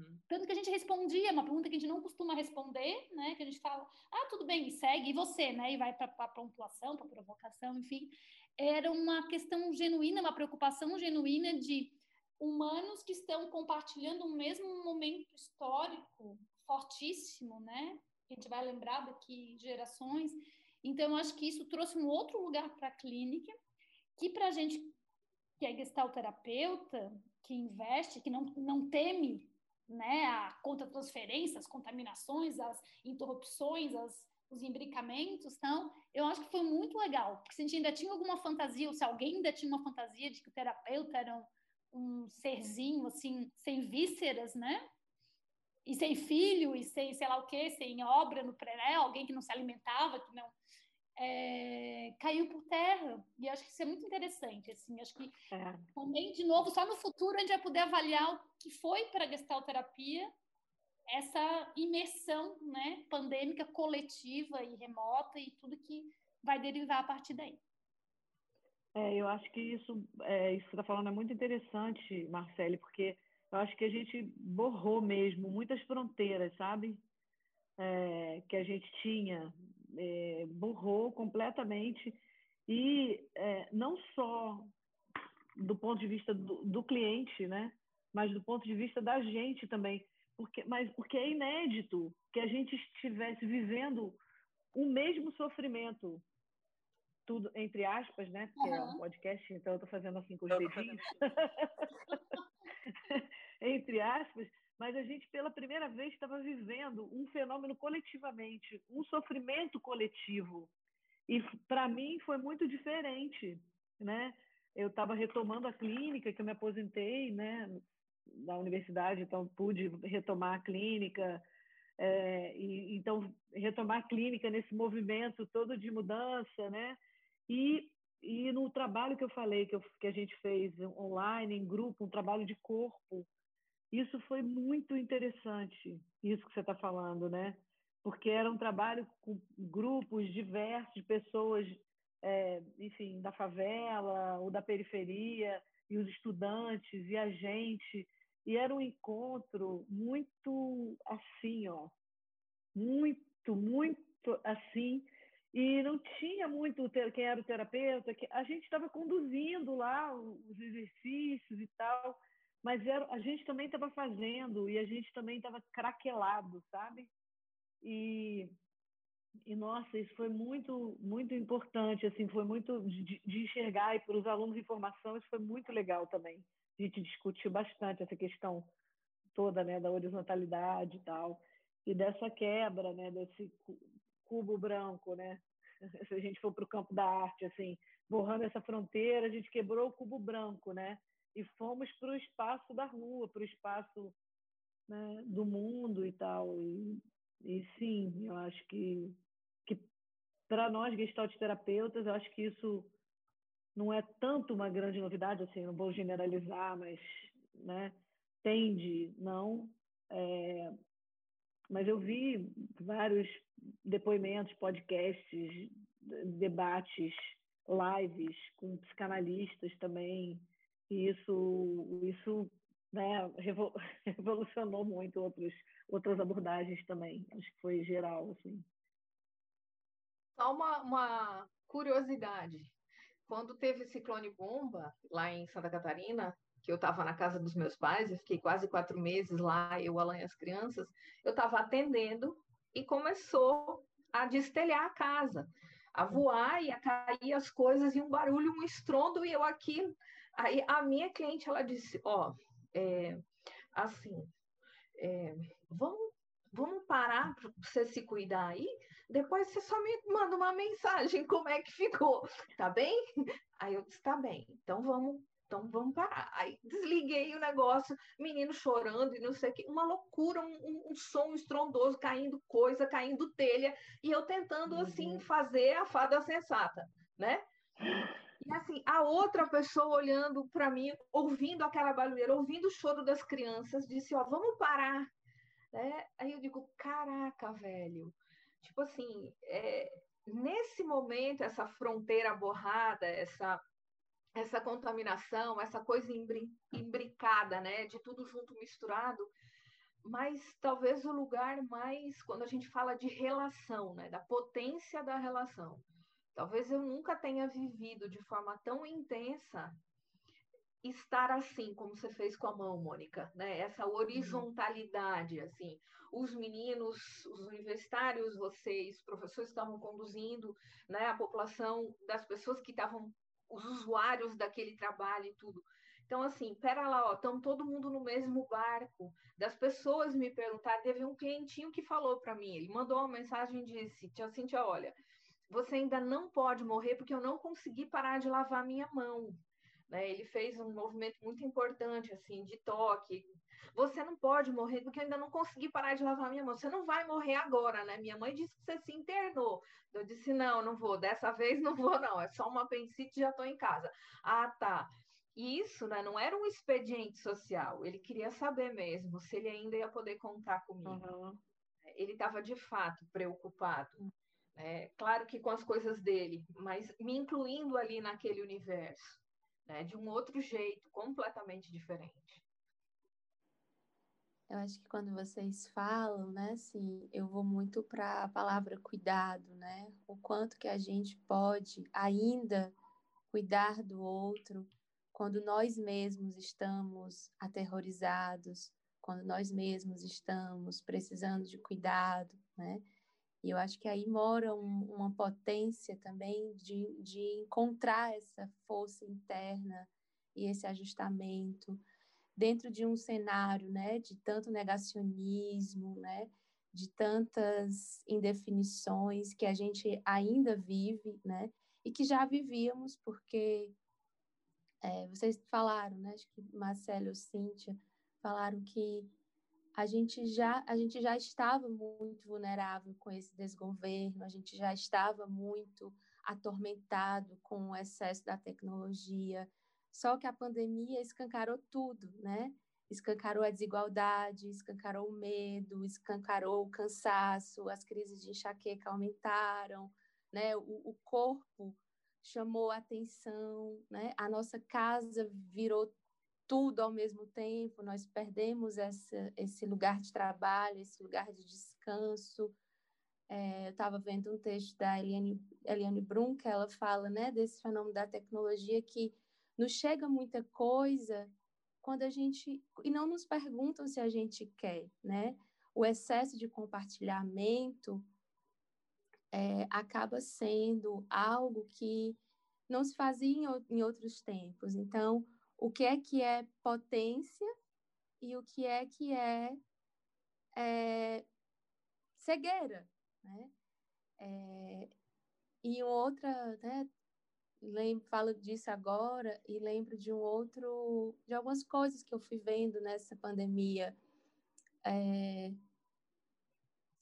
Uhum. Tanto que a gente respondia, uma pergunta que a gente não costuma responder, né? Que a gente fala, ah, tudo bem, segue, e você, né? E vai para a pontuação, para a provocação, enfim. Era uma questão genuína, uma preocupação genuína de humanos que estão compartilhando o mesmo momento histórico fortíssimo, né? A gente vai lembrar daqui gerações. Então, eu acho que isso trouxe um outro lugar para a clínica, que para a gente que é gestalterapeuta, que investe, que não, não teme né, a contra-transferência, as contaminações, as interrupções, as, os imbricamentos. Então, eu acho que foi muito legal, porque se a gente ainda tinha alguma fantasia, ou se alguém ainda tinha uma fantasia de que o terapeuta era um, um serzinho assim, sem vísceras, né? E sem filho, e sem sei lá o quê, sem obra no pré, alguém que não se alimentava, que não é, caiu por terra. E acho que isso é muito interessante. Assim, acho que é. também, de novo, só no futuro a gente vai poder avaliar o que foi para a gestalterapia essa imersão né, pandêmica coletiva e remota e tudo que vai derivar a partir daí. É, eu acho que isso, é, isso que você está falando é muito interessante, Marcele, porque eu acho que a gente borrou mesmo muitas fronteiras, sabe? É, que a gente tinha, é, borrou completamente. E é, não só do ponto de vista do, do, cliente, né? mas do ponto de vista da gente também. Porque, mas porque é inédito que a gente estivesse vivendo o mesmo sofrimento tudo entre aspas, né? Porque uhum. é um podcast, então eu estou fazendo assim com os dedinhos. entre aspas, mas a gente pela primeira vez estava vivendo um fenômeno coletivamente, um sofrimento coletivo. E para mim foi muito diferente, né? Eu estava retomando a clínica, que eu me aposentei, né, da universidade, então pude retomar a clínica, é, e, então retomar a clínica nesse movimento todo de mudança, né? E, e no trabalho que eu falei, que, eu, que a gente fez online, em grupo, um trabalho de corpo, isso foi muito interessante, isso que você está falando, né? Porque era um trabalho com grupos diversos de pessoas, é, enfim, da favela ou da periferia, e os estudantes e a gente. E era um encontro muito assim, ó, muito, muito assim, e não tinha muito quem era o terapeuta, que a gente estava conduzindo lá os exercícios e tal, mas era, a gente também estava fazendo e a gente também estava craquelado, sabe? E, e nossa, isso foi muito muito importante, assim, foi muito de, de enxergar e para os alunos de formação isso foi muito legal também. A gente discutiu bastante essa questão toda, né, da horizontalidade e tal e dessa quebra, né, desse cubo branco, né? Se a gente for para o campo da arte, assim, borrando essa fronteira, a gente quebrou o cubo branco, né? E fomos para o espaço da rua, para o espaço né, do mundo e tal. E, e sim, eu acho que, que para nós, gestalt terapeutas, eu acho que isso não é tanto uma grande novidade, assim, não vou generalizar, mas né, tende, não, é, mas eu vi vários depoimentos, podcasts, debates, lives com psicanalistas também, e isso, isso né, revolucionou muito outros, outras abordagens também. Acho que foi geral, assim. Só uma, uma curiosidade. Quando teve ciclone bomba lá em Santa Catarina, que eu estava na casa dos meus pais, eu fiquei quase quatro meses lá, eu, Alan e as crianças, eu estava atendendo e começou a destelhar a casa, a voar e a cair as coisas e um barulho, um estrondo e eu aqui. Aí a minha cliente ela disse, ó, é, assim, é, vamos, vamos parar para você se cuidar aí. Depois você só me manda uma mensagem como é que ficou, tá bem? Aí eu disse, tá bem. Então vamos então vamos parar. Aí desliguei o negócio, menino chorando e não sei o que, uma loucura, um, um som estrondoso, caindo coisa, caindo telha, e eu tentando uhum. assim fazer a fada sensata, né? E assim, a outra pessoa olhando para mim, ouvindo aquela barulheira, ouvindo o choro das crianças, disse: Ó, vamos parar. Né? Aí eu digo: Caraca, velho. Tipo assim, é, nesse momento, essa fronteira borrada, essa essa contaminação, essa coisa imbricada, né, de tudo junto misturado, mas talvez o lugar mais quando a gente fala de relação, né, da potência da relação. Talvez eu nunca tenha vivido de forma tão intensa estar assim como você fez com a mão, Mônica, né? Essa horizontalidade, assim, os meninos, os universitários, vocês, professores estavam conduzindo, né? A população das pessoas que estavam os usuários daquele trabalho e tudo. Então, assim, pera lá, ó, estamos todo mundo no mesmo barco. Das pessoas me perguntar, teve um clientinho que falou para mim, ele mandou uma mensagem e disse, tia Cintia, olha, você ainda não pode morrer porque eu não consegui parar de lavar minha mão. né? Ele fez um movimento muito importante, assim, de toque. Você não pode morrer, porque eu ainda não consegui parar de lavar minha mão. Você não vai morrer agora, né? Minha mãe disse que você se internou. Eu disse, não, não vou. Dessa vez não vou, não. É só uma apendicite e já estou em casa. Ah, tá. E isso né, não era um expediente social. Ele queria saber mesmo se ele ainda ia poder contar comigo. Uhum. Ele estava, de fato, preocupado. É, claro que com as coisas dele, mas me incluindo ali naquele universo né, de um outro jeito, completamente diferente. Eu acho que quando vocês falam, né, assim, eu vou muito para a palavra cuidado, né? O quanto que a gente pode ainda cuidar do outro quando nós mesmos estamos aterrorizados, quando nós mesmos estamos precisando de cuidado, né? E eu acho que aí mora um, uma potência também de, de encontrar essa força interna e esse ajustamento dentro de um cenário, né, de tanto negacionismo, né, de tantas indefinições que a gente ainda vive, né, e que já vivíamos, porque é, vocês falaram, né, acho que Marcelo e Cíntia falaram que a gente já a gente já estava muito vulnerável com esse desgoverno, a gente já estava muito atormentado com o excesso da tecnologia. Só que a pandemia escancarou tudo, né? Escancarou a desigualdade, escancarou o medo, escancarou o cansaço, as crises de enxaqueca aumentaram, né? O, o corpo chamou a atenção, né? A nossa casa virou tudo ao mesmo tempo, nós perdemos essa, esse lugar de trabalho, esse lugar de descanso. É, eu estava vendo um texto da Eliane, Eliane Brum, que ela fala né, desse fenômeno da tecnologia que nos chega muita coisa quando a gente e não nos perguntam se a gente quer, né? O excesso de compartilhamento é, acaba sendo algo que não se fazia em, em outros tempos. Então, o que é que é potência e o que é que é, é cegueira, né? É, e outra, né? Lembro, falo disso agora e lembro de um outro, de algumas coisas que eu fui vendo nessa pandemia. É,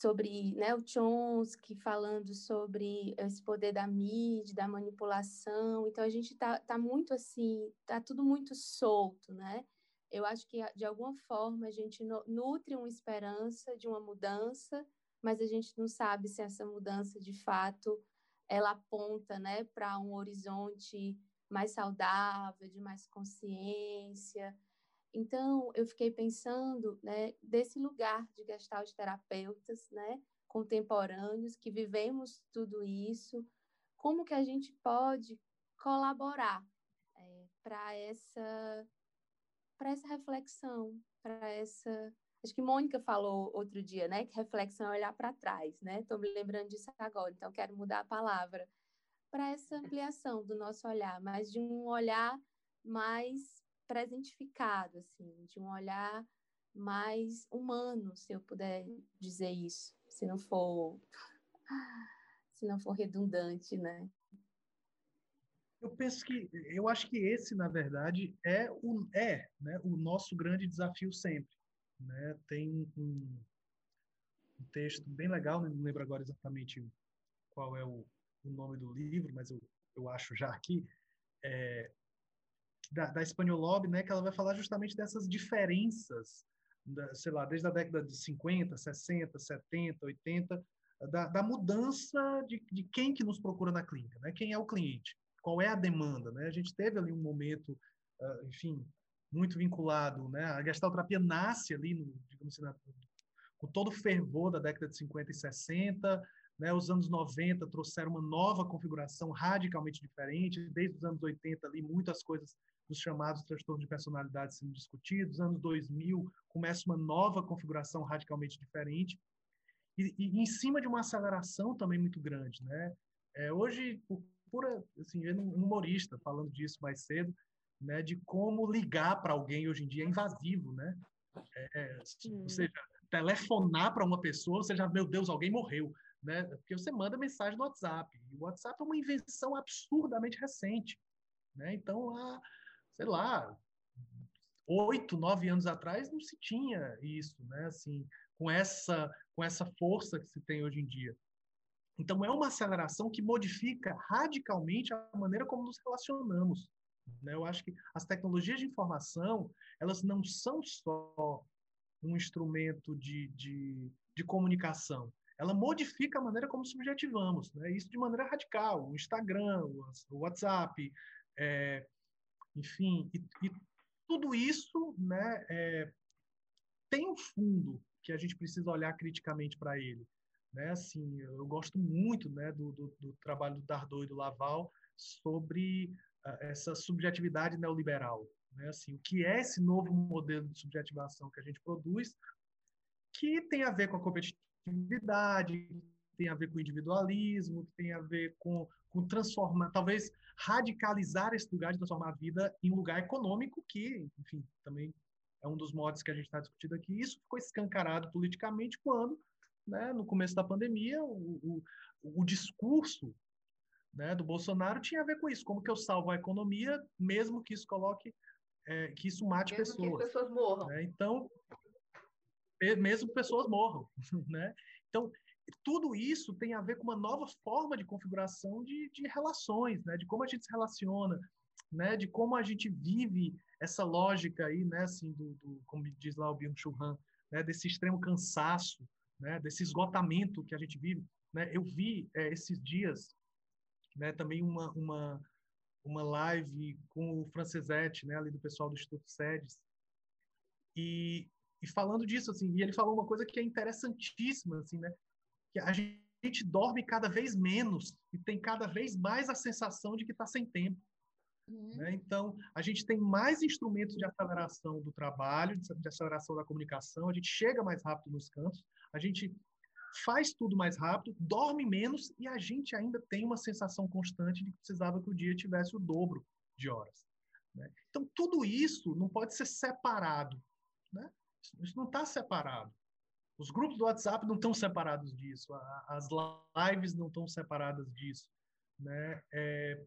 sobre né, o Chomsky falando sobre esse poder da mídia, da manipulação. Então a gente está tá muito assim, está tudo muito solto, né? Eu acho que de alguma forma a gente nutre uma esperança de uma mudança, mas a gente não sabe se essa mudança de fato ela aponta, né, para um horizonte mais saudável, de mais consciência, então, eu fiquei pensando né, desse lugar de gestalt terapeutas né, contemporâneos que vivemos tudo isso, como que a gente pode colaborar é, para essa, essa reflexão, para essa... Acho que Mônica falou outro dia, né, que reflexão é olhar para trás, né? Estou me lembrando disso agora, então quero mudar a palavra para essa ampliação do nosso olhar, mas de um olhar mais presentificado, assim, de um olhar mais humano, se eu puder dizer isso, se não for se não for redundante, né? Eu penso que eu acho que esse, na verdade, é o é, né, o nosso grande desafio sempre, né? Tem um, um texto bem legal, não lembro agora exatamente qual é o, o nome do livro, mas eu, eu acho já aqui, é, da, da Espanholob, né, que ela vai falar justamente dessas diferenças, da, sei lá, desde a década de 50, 60, 70, 80, da, da mudança de, de, quem que nos procura na clínica, né? Quem é o cliente? Qual é a demanda, né? A gente teve ali um momento, uh, enfim, muito vinculado, né? A gestalterapia nasce ali, no, digamos assim, na, com todo o fervor da década de 50 e 60, né, os anos 90 trouxeram uma nova configuração radicalmente diferente, desde os anos 80 ali muitas coisas dos chamados transtornos de personalidade sendo discutidos. Anos 2000 começa uma nova configuração radicalmente diferente e, e em cima de uma aceleração também muito grande, né? É, hoje, por pura, assim, um humorista falando disso mais cedo, né? De como ligar para alguém hoje em dia é invasivo, né? É, é ou seja, telefonar para uma pessoa, você já, meu Deus, alguém morreu, né? Porque você manda mensagem no WhatsApp. E o WhatsApp é uma invenção absurdamente recente, né? Então, a sei lá, oito, nove anos atrás não se tinha isso, né? Assim, com essa com essa força que se tem hoje em dia. Então é uma aceleração que modifica radicalmente a maneira como nos relacionamos. Né? Eu acho que as tecnologias de informação elas não são só um instrumento de, de, de comunicação. Ela modifica a maneira como subjetivamos, né? Isso de maneira radical. O Instagram, o WhatsApp, é, enfim, e, e tudo isso né, é, tem um fundo que a gente precisa olhar criticamente para ele. Né? Assim, eu gosto muito né, do, do, do trabalho do Dardot e do Laval sobre uh, essa subjetividade neoliberal. Né? Assim, o que é esse novo modelo de subjetivação que a gente produz, que tem a ver com a competitividade, tem a ver com individualismo, tem a ver com, com transformar, talvez radicalizar esse lugar de transformar a vida em um lugar econômico que, enfim, também é um dos modos que a gente está discutindo aqui. Isso ficou escancarado politicamente quando, né, no começo da pandemia, o, o, o discurso né, do Bolsonaro tinha a ver com isso, como que eu salvo a economia, mesmo que isso coloque, é, que isso mate mesmo pessoas. Que as pessoas morram. Né? Então, mesmo pessoas morram, né? Então, tudo isso tem a ver com uma nova forma de configuração de, de relações, né? De como a gente se relaciona, né? De como a gente vive essa lógica aí, né? Assim, do, do como diz lá o Byung-Chul né? Desse extremo cansaço, né? Desse esgotamento que a gente vive, né? Eu vi é, esses dias, né? Também uma uma uma live com o Francesete, né? Ali do pessoal do Instituto Sedes e e falando disso assim, e ele falou uma coisa que é interessantíssima assim, né? que a gente dorme cada vez menos e tem cada vez mais a sensação de que está sem tempo. Uhum. Né? Então, a gente tem mais instrumentos de aceleração do trabalho, de aceleração da comunicação, a gente chega mais rápido nos cantos, a gente faz tudo mais rápido, dorme menos e a gente ainda tem uma sensação constante de que precisava que o dia tivesse o dobro de horas. Né? Então, tudo isso não pode ser separado. Isso não está separado. Os grupos do WhatsApp não estão separados disso, as lives não estão separadas disso. Né? É,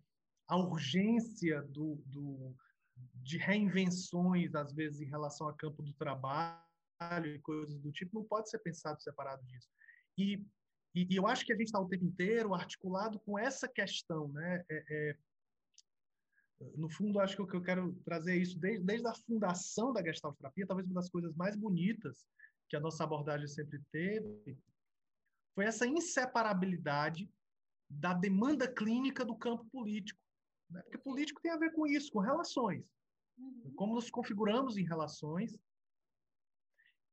a urgência do, do, de reinvenções, às vezes, em relação ao campo do trabalho e coisas do tipo, não pode ser pensado separado disso. E, e, e eu acho que a gente está o tempo inteiro articulado com essa questão. Né? É, é, no fundo, acho que o que eu quero trazer é isso desde, desde a fundação da Gestalt terapia, talvez uma das coisas mais bonitas que a nossa abordagem sempre teve, foi essa inseparabilidade da demanda clínica do campo político. Né? Porque político tem a ver com isso, com relações. Uhum. Como nos configuramos em relações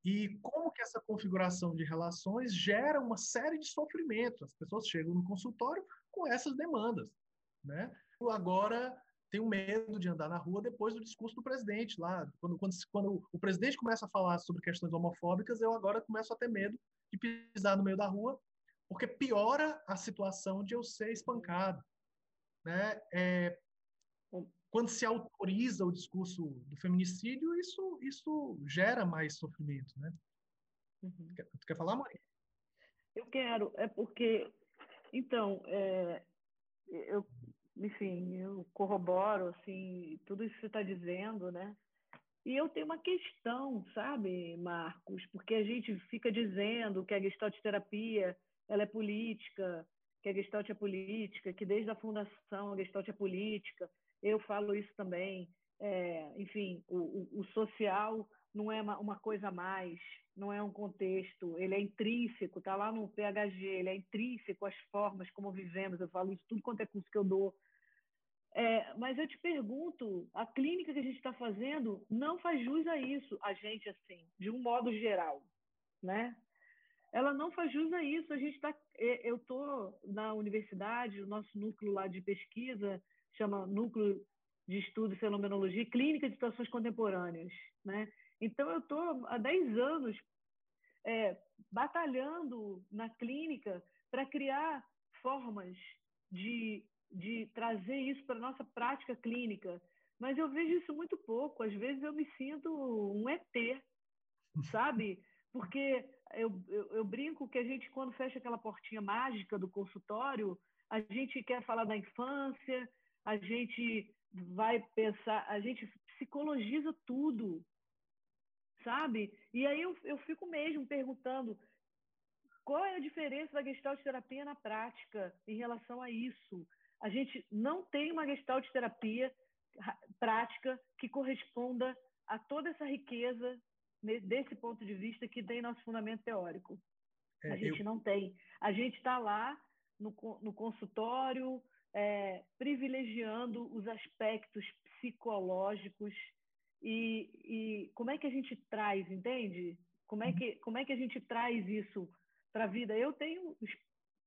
e como que essa configuração de relações gera uma série de sofrimentos. As pessoas chegam no consultório com essas demandas. Né? Agora, tenho medo de andar na rua depois do discurso do presidente lá. Quando, quando, quando o presidente começa a falar sobre questões homofóbicas, eu agora começo a ter medo de pisar no meio da rua, porque piora a situação de eu ser espancado. Né? É, quando se autoriza o discurso do feminicídio, isso, isso gera mais sofrimento. Né? Uhum. Quer, tu quer falar, Maria? Eu quero, é porque, então, é, eu enfim, eu corroboro assim tudo isso que você está dizendo, né? E eu tenho uma questão, sabe, Marcos, porque a gente fica dizendo que a gestalt terapia ela é política, que a gestalt é política, que desde a fundação a gestalt é política. Eu falo isso também. É, enfim, o, o, o, social não é uma, uma, coisa a mais, não é um contexto, ele é intrínseco, está lá no PHG, ele é intrínseco às formas como vivemos. Eu falo isso tudo quanto é curso que eu dou é, mas eu te pergunto, a clínica que a gente está fazendo não faz jus a isso, a gente assim, de um modo geral, né? Ela não faz jus a isso. A gente está, é, eu estou na universidade, o nosso núcleo lá de pesquisa chama Núcleo de Estudo e Fenomenologia e Clínica de Situações Contemporâneas, né? Então eu estou há 10 anos é, batalhando na clínica para criar formas de de trazer isso para a nossa prática clínica, mas eu vejo isso muito pouco. Às vezes eu me sinto um ET, sabe? Porque eu, eu, eu, brinco que a gente, quando fecha aquela portinha mágica do consultório, a gente quer falar da infância, a gente vai pensar, a gente psicologiza tudo, sabe? E aí eu, eu fico mesmo perguntando qual é a diferença da gestalt terapia na prática em relação a isso. A gente não tem uma gestalt terapia prática que corresponda a toda essa riqueza desse ponto de vista que tem nosso fundamento teórico. É, a gente eu... não tem. A gente está lá no, no consultório, é, privilegiando os aspectos psicológicos e, e, como é que a gente traz, entende? Como é que, como é que a gente traz isso para a vida? Eu tenho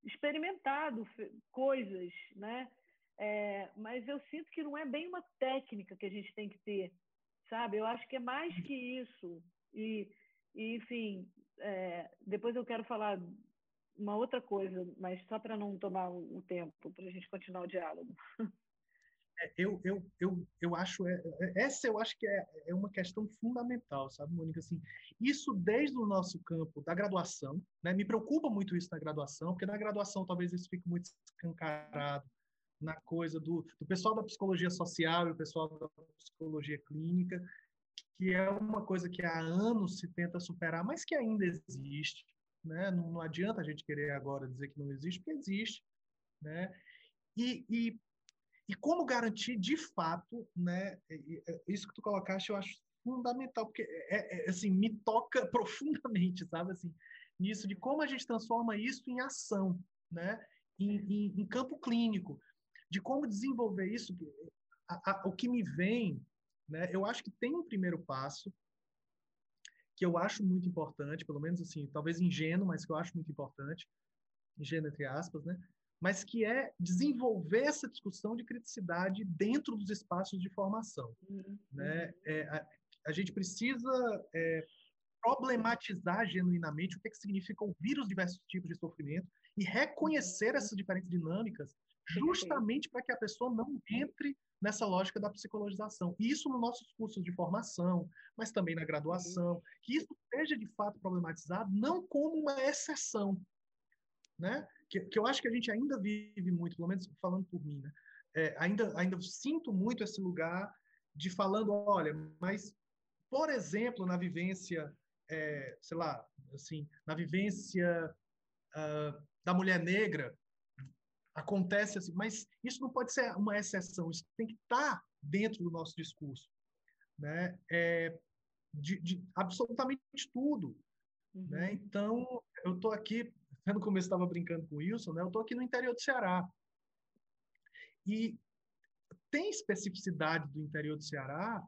experimentado coisas, né? É, mas eu sinto que não é bem uma técnica que a gente tem que ter, sabe? Eu acho que é mais que isso. E, e enfim, é, depois eu quero falar uma outra coisa, mas só para não tomar o tempo, para a gente continuar o diálogo. É, eu, eu, eu, eu acho, é, é, essa eu acho que é, é uma questão fundamental, sabe, Mônica? Assim, isso desde o nosso campo da graduação, né? Me preocupa muito isso na graduação, porque na graduação talvez isso fique muito escancarado na coisa do, do pessoal da psicologia social e o pessoal da psicologia clínica, que é uma coisa que há anos se tenta superar, mas que ainda existe. Né? Não, não adianta a gente querer agora dizer que não existe, porque existe. Né? E, e, e como garantir de fato, né? isso que tu colocaste, eu acho fundamental, porque é, é, assim, me toca profundamente, sabe? Assim, nisso de como a gente transforma isso em ação, né? em, em, em campo clínico, de como desenvolver isso. A, a, o que me vem, né? eu acho que tem um primeiro passo, que eu acho muito importante, pelo menos assim, talvez ingênuo, mas que eu acho muito importante, ingênuo entre aspas, né? Mas que é desenvolver essa discussão de criticidade dentro dos espaços de formação, uhum. né? É, a, a, gente precisa é, problematizar genuinamente o que, é que significa ouvir os diversos tipos de sofrimento e reconhecer essas diferentes dinâmicas justamente para que a pessoa não entre nessa lógica da psicologização. E isso nos nossos cursos de formação, mas também na graduação, que isso seja de fato problematizado, não como uma exceção, né? Que, que eu acho que a gente ainda vive muito, pelo menos falando por mim, né? É, ainda, ainda sinto muito esse lugar de falando, olha, mas, por exemplo, na vivência, é, sei lá, assim, na vivência uh, da mulher negra, acontece assim, mas isso não pode ser uma exceção, isso tem que estar dentro do nosso discurso, né? É, de, de absolutamente tudo, né? uhum. né? Então, eu estou aqui, no começo estava brincando com o Wilson, né? Eu estou aqui no interior do Ceará e tem especificidade do interior do Ceará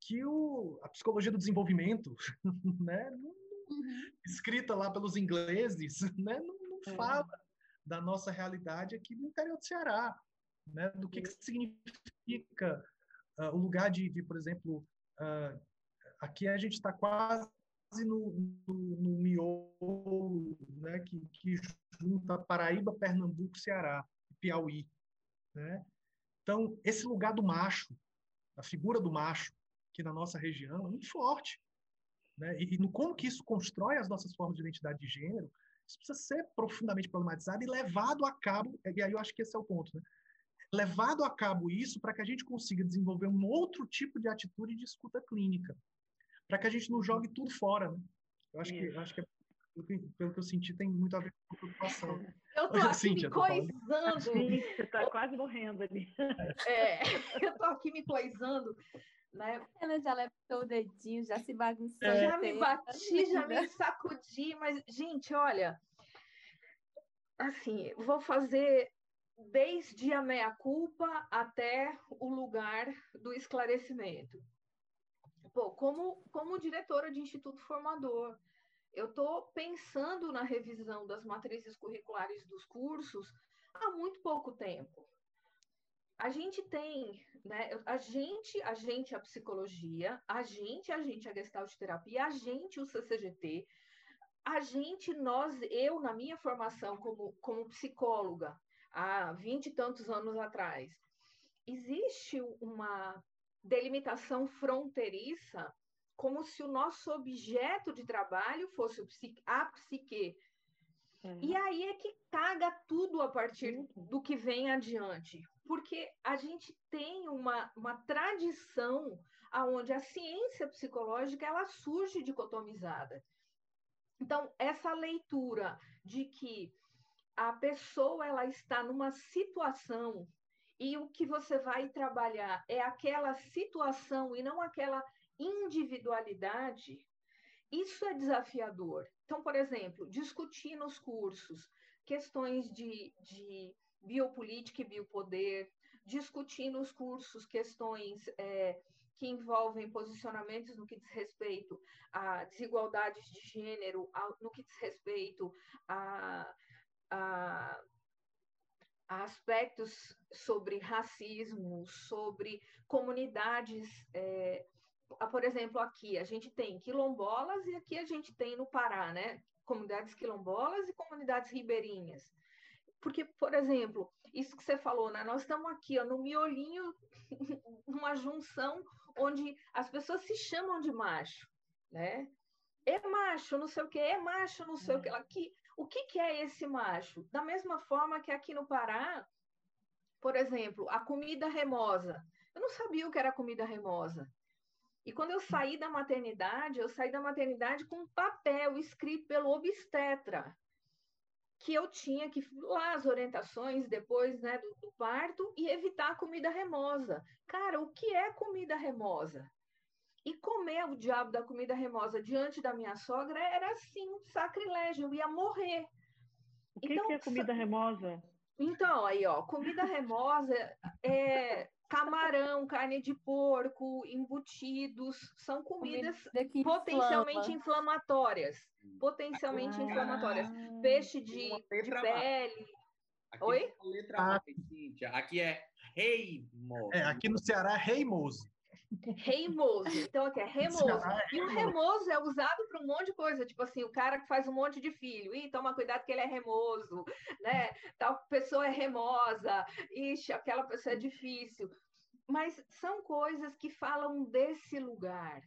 que o, a psicologia do desenvolvimento, né? Uhum. Escrita lá pelos ingleses, né? Não, não é. fala da nossa realidade aqui no interior do Ceará, né? do que, que significa uh, o lugar de, de por exemplo, uh, aqui a gente está quase no, no, no miolo né? que, que junta Paraíba, Pernambuco, Ceará, Piauí. Né? Então, esse lugar do macho, a figura do macho, que na nossa região é muito forte. Né? E, e como que isso constrói as nossas formas de identidade de gênero, isso precisa ser profundamente problematizado e levado a cabo, e aí eu acho que esse é o ponto, né? Levado a cabo isso para que a gente consiga desenvolver um outro tipo de atitude de escuta clínica, para que a gente não jogue tudo fora, né? Eu acho que, acho que é, pelo que eu senti, tem muito a ver com a preocupação. Eu tô aqui Cíntia, me coisando. Você está quase morrendo ali. É, eu tô aqui me coisando né? Ela já levantou o dedinho, já se bagunçou. É. Já me bati, já me sacudi, mas, gente, olha, assim, vou fazer desde a meia-culpa até o lugar do esclarecimento. Pô, como, como diretora de instituto formador, eu estou pensando na revisão das matrizes curriculares dos cursos há muito pouco tempo a gente tem, né? A gente, a gente a psicologia, a gente, a gente a gestalt terapia, a gente o CCGT, a gente, nós, eu na minha formação como, como psicóloga há vinte e tantos anos atrás, existe uma delimitação fronteiriça como se o nosso objeto de trabalho fosse a psique É. E aí é que caga tudo a partir do que vem adiante, porque a gente tem uma, uma tradição aonde a ciência psicológica ela surge dicotomizada. Então, essa leitura de que a pessoa ela está numa situação e o que você vai trabalhar é aquela situação e não aquela individualidade, isso é desafiador. Então, por exemplo, discutir nos cursos questões de, de biopolítica e biopoder, discutir nos cursos questões é, que envolvem posicionamentos no que diz respeito a desigualdades de gênero, no que diz respeito a, a, a aspectos sobre racismo, sobre comunidades. É, por exemplo, aqui a gente tem quilombolas e aqui a gente tem no Pará, né? Comunidades quilombolas e comunidades ribeirinhas. Porque, por exemplo, isso que você falou, né? Nós estamos aqui ó, no miolinho, numa junção onde as pessoas se chamam de macho, né? É macho, não sei o que, é macho, não sei o que. É. Aqui, o que, que é esse macho? Da mesma forma que aqui no Pará, por exemplo, a comida remosa. Eu não sabia o que era comida remosa. E quando eu saí da maternidade, eu saí da maternidade com um papel escrito pelo obstetra, que eu tinha que lá as orientações depois né, do, do parto e evitar comida remosa. Cara, o que é comida remosa? E comer o diabo da comida remosa diante da minha sogra era assim, um sacrilégio, eu ia morrer. O que, então, que é comida remosa? Então, aí, ó, comida remosa é camarão, carne de porco, embutidos, são comidas comida potencialmente inflama. inflamatórias. Potencialmente ah, inflamatórias. Peixe de, de pele. Aqui Oi? É letra ah. Aqui é reimoso. É, aqui no Ceará é reimoso. Reimoso. Então, aqui é remoso. E o remoso é usado para um monte de coisa. Tipo assim, o cara que faz um monte de filho. Ih, toma cuidado que ele é remoso, né? Tal pessoa é remosa. Ixi, aquela pessoa é difícil. Mas são coisas que falam desse lugar.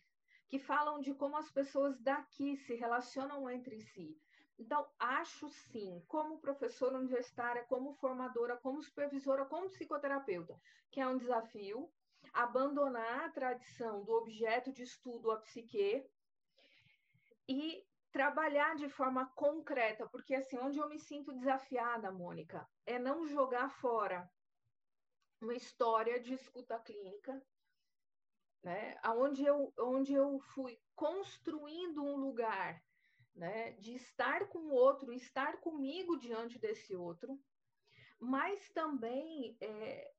Que falam de como as pessoas daqui se relacionam entre si. Então, acho sim, como professora universitária, como formadora, como supervisora, como psicoterapeuta, que é um desafio, abandonar a tradição do objeto de estudo a psique e trabalhar de forma concreta, porque assim, onde eu me sinto desafiada, Mônica, é não jogar fora uma história de escuta clínica, né? Onde eu, onde eu fui construindo um lugar, né? De estar com o outro, estar comigo diante desse outro, mas também é,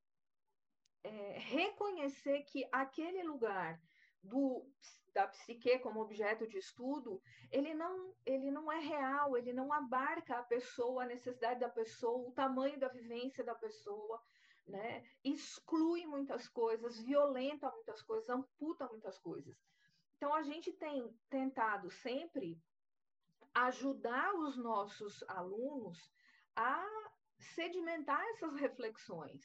é, reconhecer que aquele lugar do, da psique como objeto de estudo, ele não, ele não é real, ele não abarca a pessoa, a necessidade da pessoa, o tamanho da vivência da pessoa, né? exclui muitas coisas, violenta muitas coisas, amputa muitas coisas. Então, a gente tem tentado sempre ajudar os nossos alunos a sedimentar essas reflexões,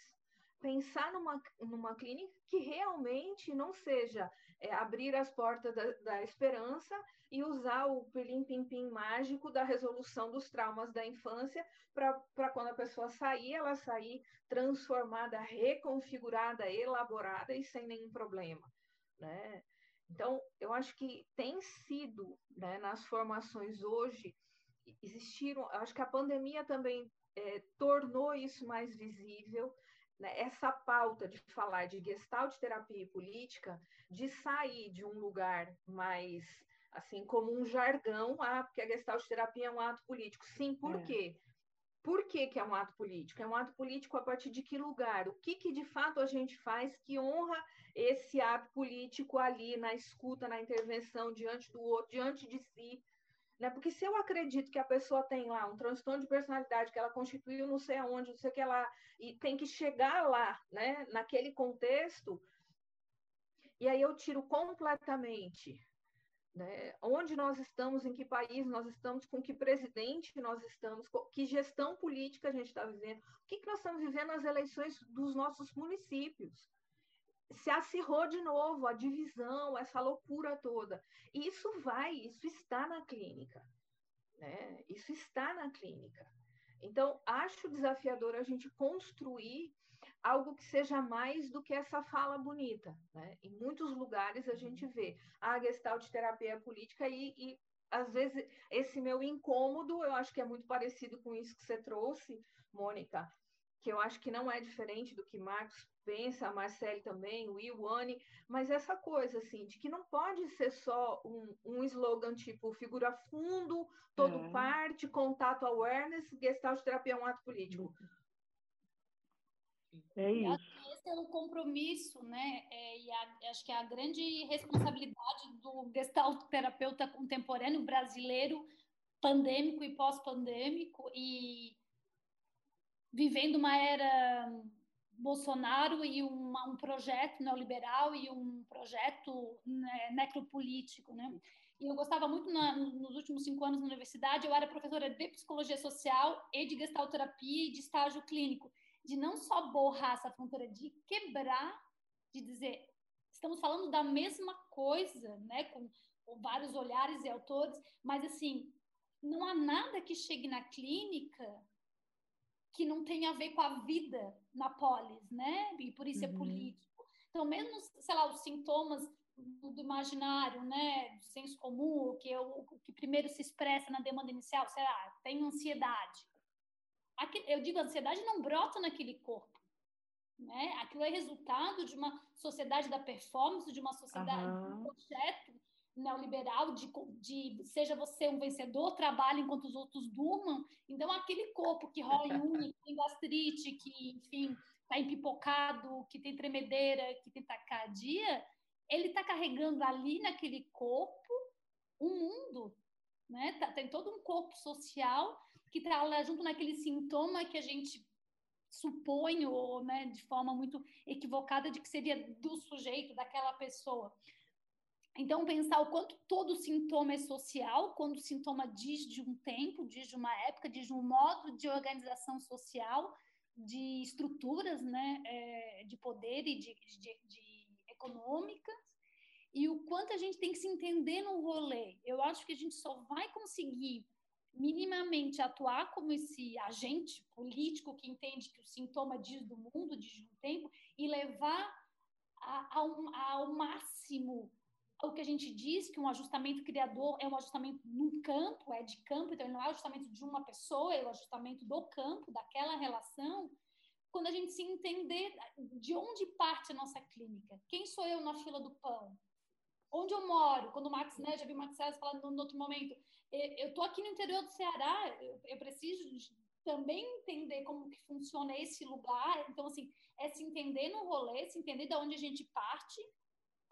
pensar numa, numa clínica que realmente não seja é, abrir as portas da, da, esperança e usar o pelim-pim-pim mágico da resolução dos traumas da infância para quando a pessoa sair, ela sair transformada, reconfigurada, elaborada e sem nenhum problema. Né? Então, eu acho que tem sido, né, nas formações hoje, existiram, acho que a pandemia também é, tornou isso mais visível, né, essa pauta de falar de gestalt terapia e política, de sair de um lugar mais assim como um jargão, ah, porque a gestalt terapia é um ato político. Sim, por é. quê? Por que, que, é um ato político? É um ato político a partir de que lugar? O que, que de fato a gente faz que honra esse ato político ali na escuta, na intervenção diante do outro, diante de si? Né? Porque se eu acredito que a pessoa tem lá um transtorno de personalidade, que ela constituiu não sei aonde, não sei o que ela. e tem que chegar lá, né? naquele contexto, e aí eu tiro completamente né? Onde nós estamos, em que país nós estamos, com que presidente nós estamos, que gestão política a gente está vivendo, o que, que nós estamos vivendo nas eleições dos nossos municípios. Se acirrou de novo a divisão, essa loucura toda. E isso vai, isso está na clínica. Né? Isso está na clínica. Então, acho desafiador a gente construir algo que seja mais do que essa fala bonita. Né? Em muitos lugares a gente vê a gestalt terapia política e, e, às vezes, esse meu incômodo, eu acho que é muito parecido com isso que você trouxe, Mônica, que eu acho que não é diferente do que Marcos pensa, a Marcele também, o Iwane, mas essa coisa, assim, de que não pode ser só um, um slogan tipo figura fundo, todo é. parte, contato awareness, gestalt terapia é um ato político. É isso. Esse é o compromisso, né? É, e a, acho que é a grande responsabilidade do gestalt terapeuta contemporâneo brasileiro, pandêmico e pós-pandêmico, e vivendo uma era Bolsonaro e uma, um projeto neoliberal e um projeto né, necropolítico, né? E eu gostava muito na, nos últimos cinco anos na universidade, eu era professora de psicologia social e de gestalterapia e de estágio clínico, de não só borrar essa fronteira, de quebrar, de dizer, estamos falando da mesma coisa, né? Com, com vários olhares e autores, mas assim, não há nada que chegue na clínica que não tem a ver com a vida na polis, né? E por isso é uhum. é político. Então, mesmo, sei lá, os sintomas do imaginário, né, do senso comum, o que, é o, o que primeiro se expressa na demanda inicial, sei lá, tem ansiedade. Aqui, eu digo, a ansiedade não brota naquele corpo, né? Aquilo é resultado de uma sociedade da performance, de uma sociedade, uhum. de um projeto neoliberal de, de seja você um vencedor, trabalhe enquanto os outros durmam. Então, aquele corpo que rói unha, que tem gastrite, que, enfim, está empipocado, que tem tremedeira, que tem taquicardia, ele está carregando ali naquele corpo um mundo, né? Tá, tem todo um corpo social que está junto naquele sintoma que a gente supõe, ou né, de forma muito equivocada, de que seria do sujeito, daquela pessoa. Então, pensar o quanto todo sintoma é social, quando o sintoma diz de um tempo, diz de uma época, diz de um modo de organização social, de estruturas né, é, de poder e de, de, de e o quanto a gente tem que se entender no rolê. Eu acho que a gente só vai conseguir minimamente atuar como esse agente político que entende que o sintoma diz do mundo, diz de um tempo, e levar ao, ao máximo o que a gente diz que um ajustamento criador é um ajustamento num campo, é de campo, então ele não é o ajustamento de uma pessoa, é o ajustamento do campo, daquela relação. Quando a gente se entender de onde parte a nossa clínica, quem sou eu na fila do pão, onde eu moro, quando o Max, né, já vi o Max César falando no outro momento, eu estou aqui no interior do Ceará, eu, eu preciso também entender como que funciona esse lugar, então, assim, é se entender no rolê, se entender de onde a gente parte,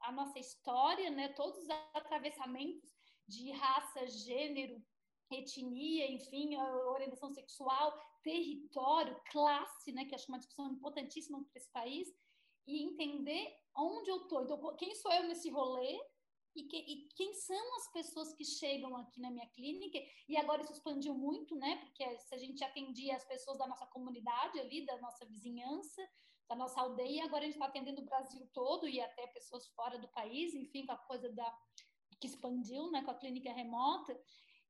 a nossa história, né, todos os atravessamentos de raça, gênero, etnia, enfim, orientação sexual, território, classe, né, que acho uma discussão importantíssima para esse país, e entender onde eu estou. Então, quem sou eu nesse rolê e, que, e, quem são as pessoas que chegam aqui na minha clínica? E agora isso expandiu muito, né? Porque se a gente atendia as pessoas da nossa comunidade ali, da nossa vizinhança, da nossa aldeia, agora a gente está atendendo o Brasil todo e até pessoas fora do país, enfim, com a coisa da que expandiu, né, com a clínica remota.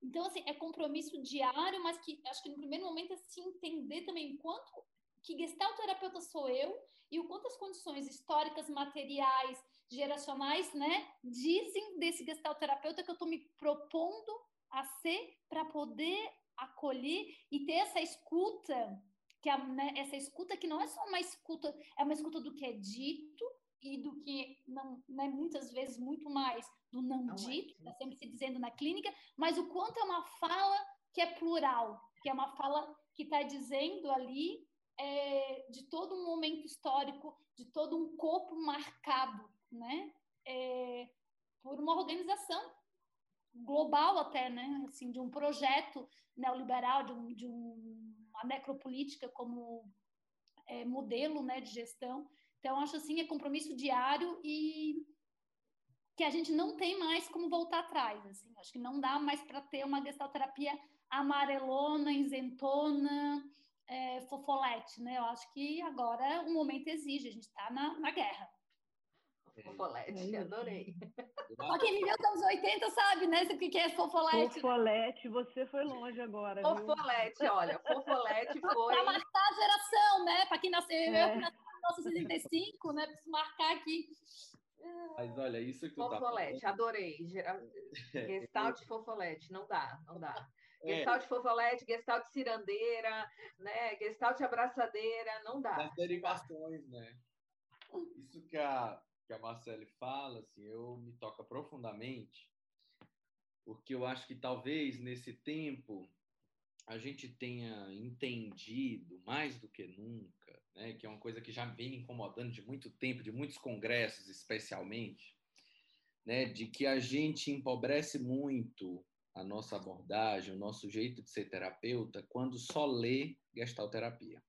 Então, assim, é compromisso diário, mas que acho que no primeiro momento é se entender também quanto que gestalterapeuta sou eu e o quanto as condições históricas, materiais, geracionais, né, dizem desse gestalterapeuta que eu estou me propondo a ser para poder acolher e ter essa escuta que a, né, essa escuta que não é só uma escuta, é uma escuta do que é dito e do que não, né, muitas vezes muito mais do não, não é dito, está é. sempre se dizendo na clínica, mas o quanto é uma fala que é plural, que é uma fala que está dizendo ali é, de todo um momento histórico, de todo um corpo marcado, né, é, por uma organização global até, né, assim, de um projeto neoliberal, de um, de um a necropolítica como é, modelo né, de gestão. Então, acho assim, é compromisso diário e que a gente não tem mais como voltar atrás. Assim. Acho que não dá mais para ter uma gestalterapia amarelona, isentona, é, fofolete. Né? Eu acho que agora o momento exige, a gente está na, na guerra. Fofolete, adorei. Só quem viveu nos anos 80 sabe, né? O que é fofolete. Fofolete, você foi longe agora. Fofolete, olha, fofolete foi. Para marcar a geração, né? Para quem nasceu, é. eu que nasci em 1965, né? Preciso marcar aqui. Mas olha, isso que tu Fofolete, tá adorei. Gestalt fofolete, não dá, não dá. É. Gestalt fofolete, gestalt cirandeira, né? Gestalt abraçadeira, não dá. Das derivações, né? Isso que a, que a Marcele fala, assim, eu me toca profundamente, porque eu acho que talvez nesse tempo a gente tenha entendido mais do que nunca, né, que é uma coisa que já vem incomodando de muito tempo, de muitos congressos especialmente, né, de que a gente empobrece muito a nossa abordagem, o nosso jeito de ser terapeuta, quando só lê gestalterapia.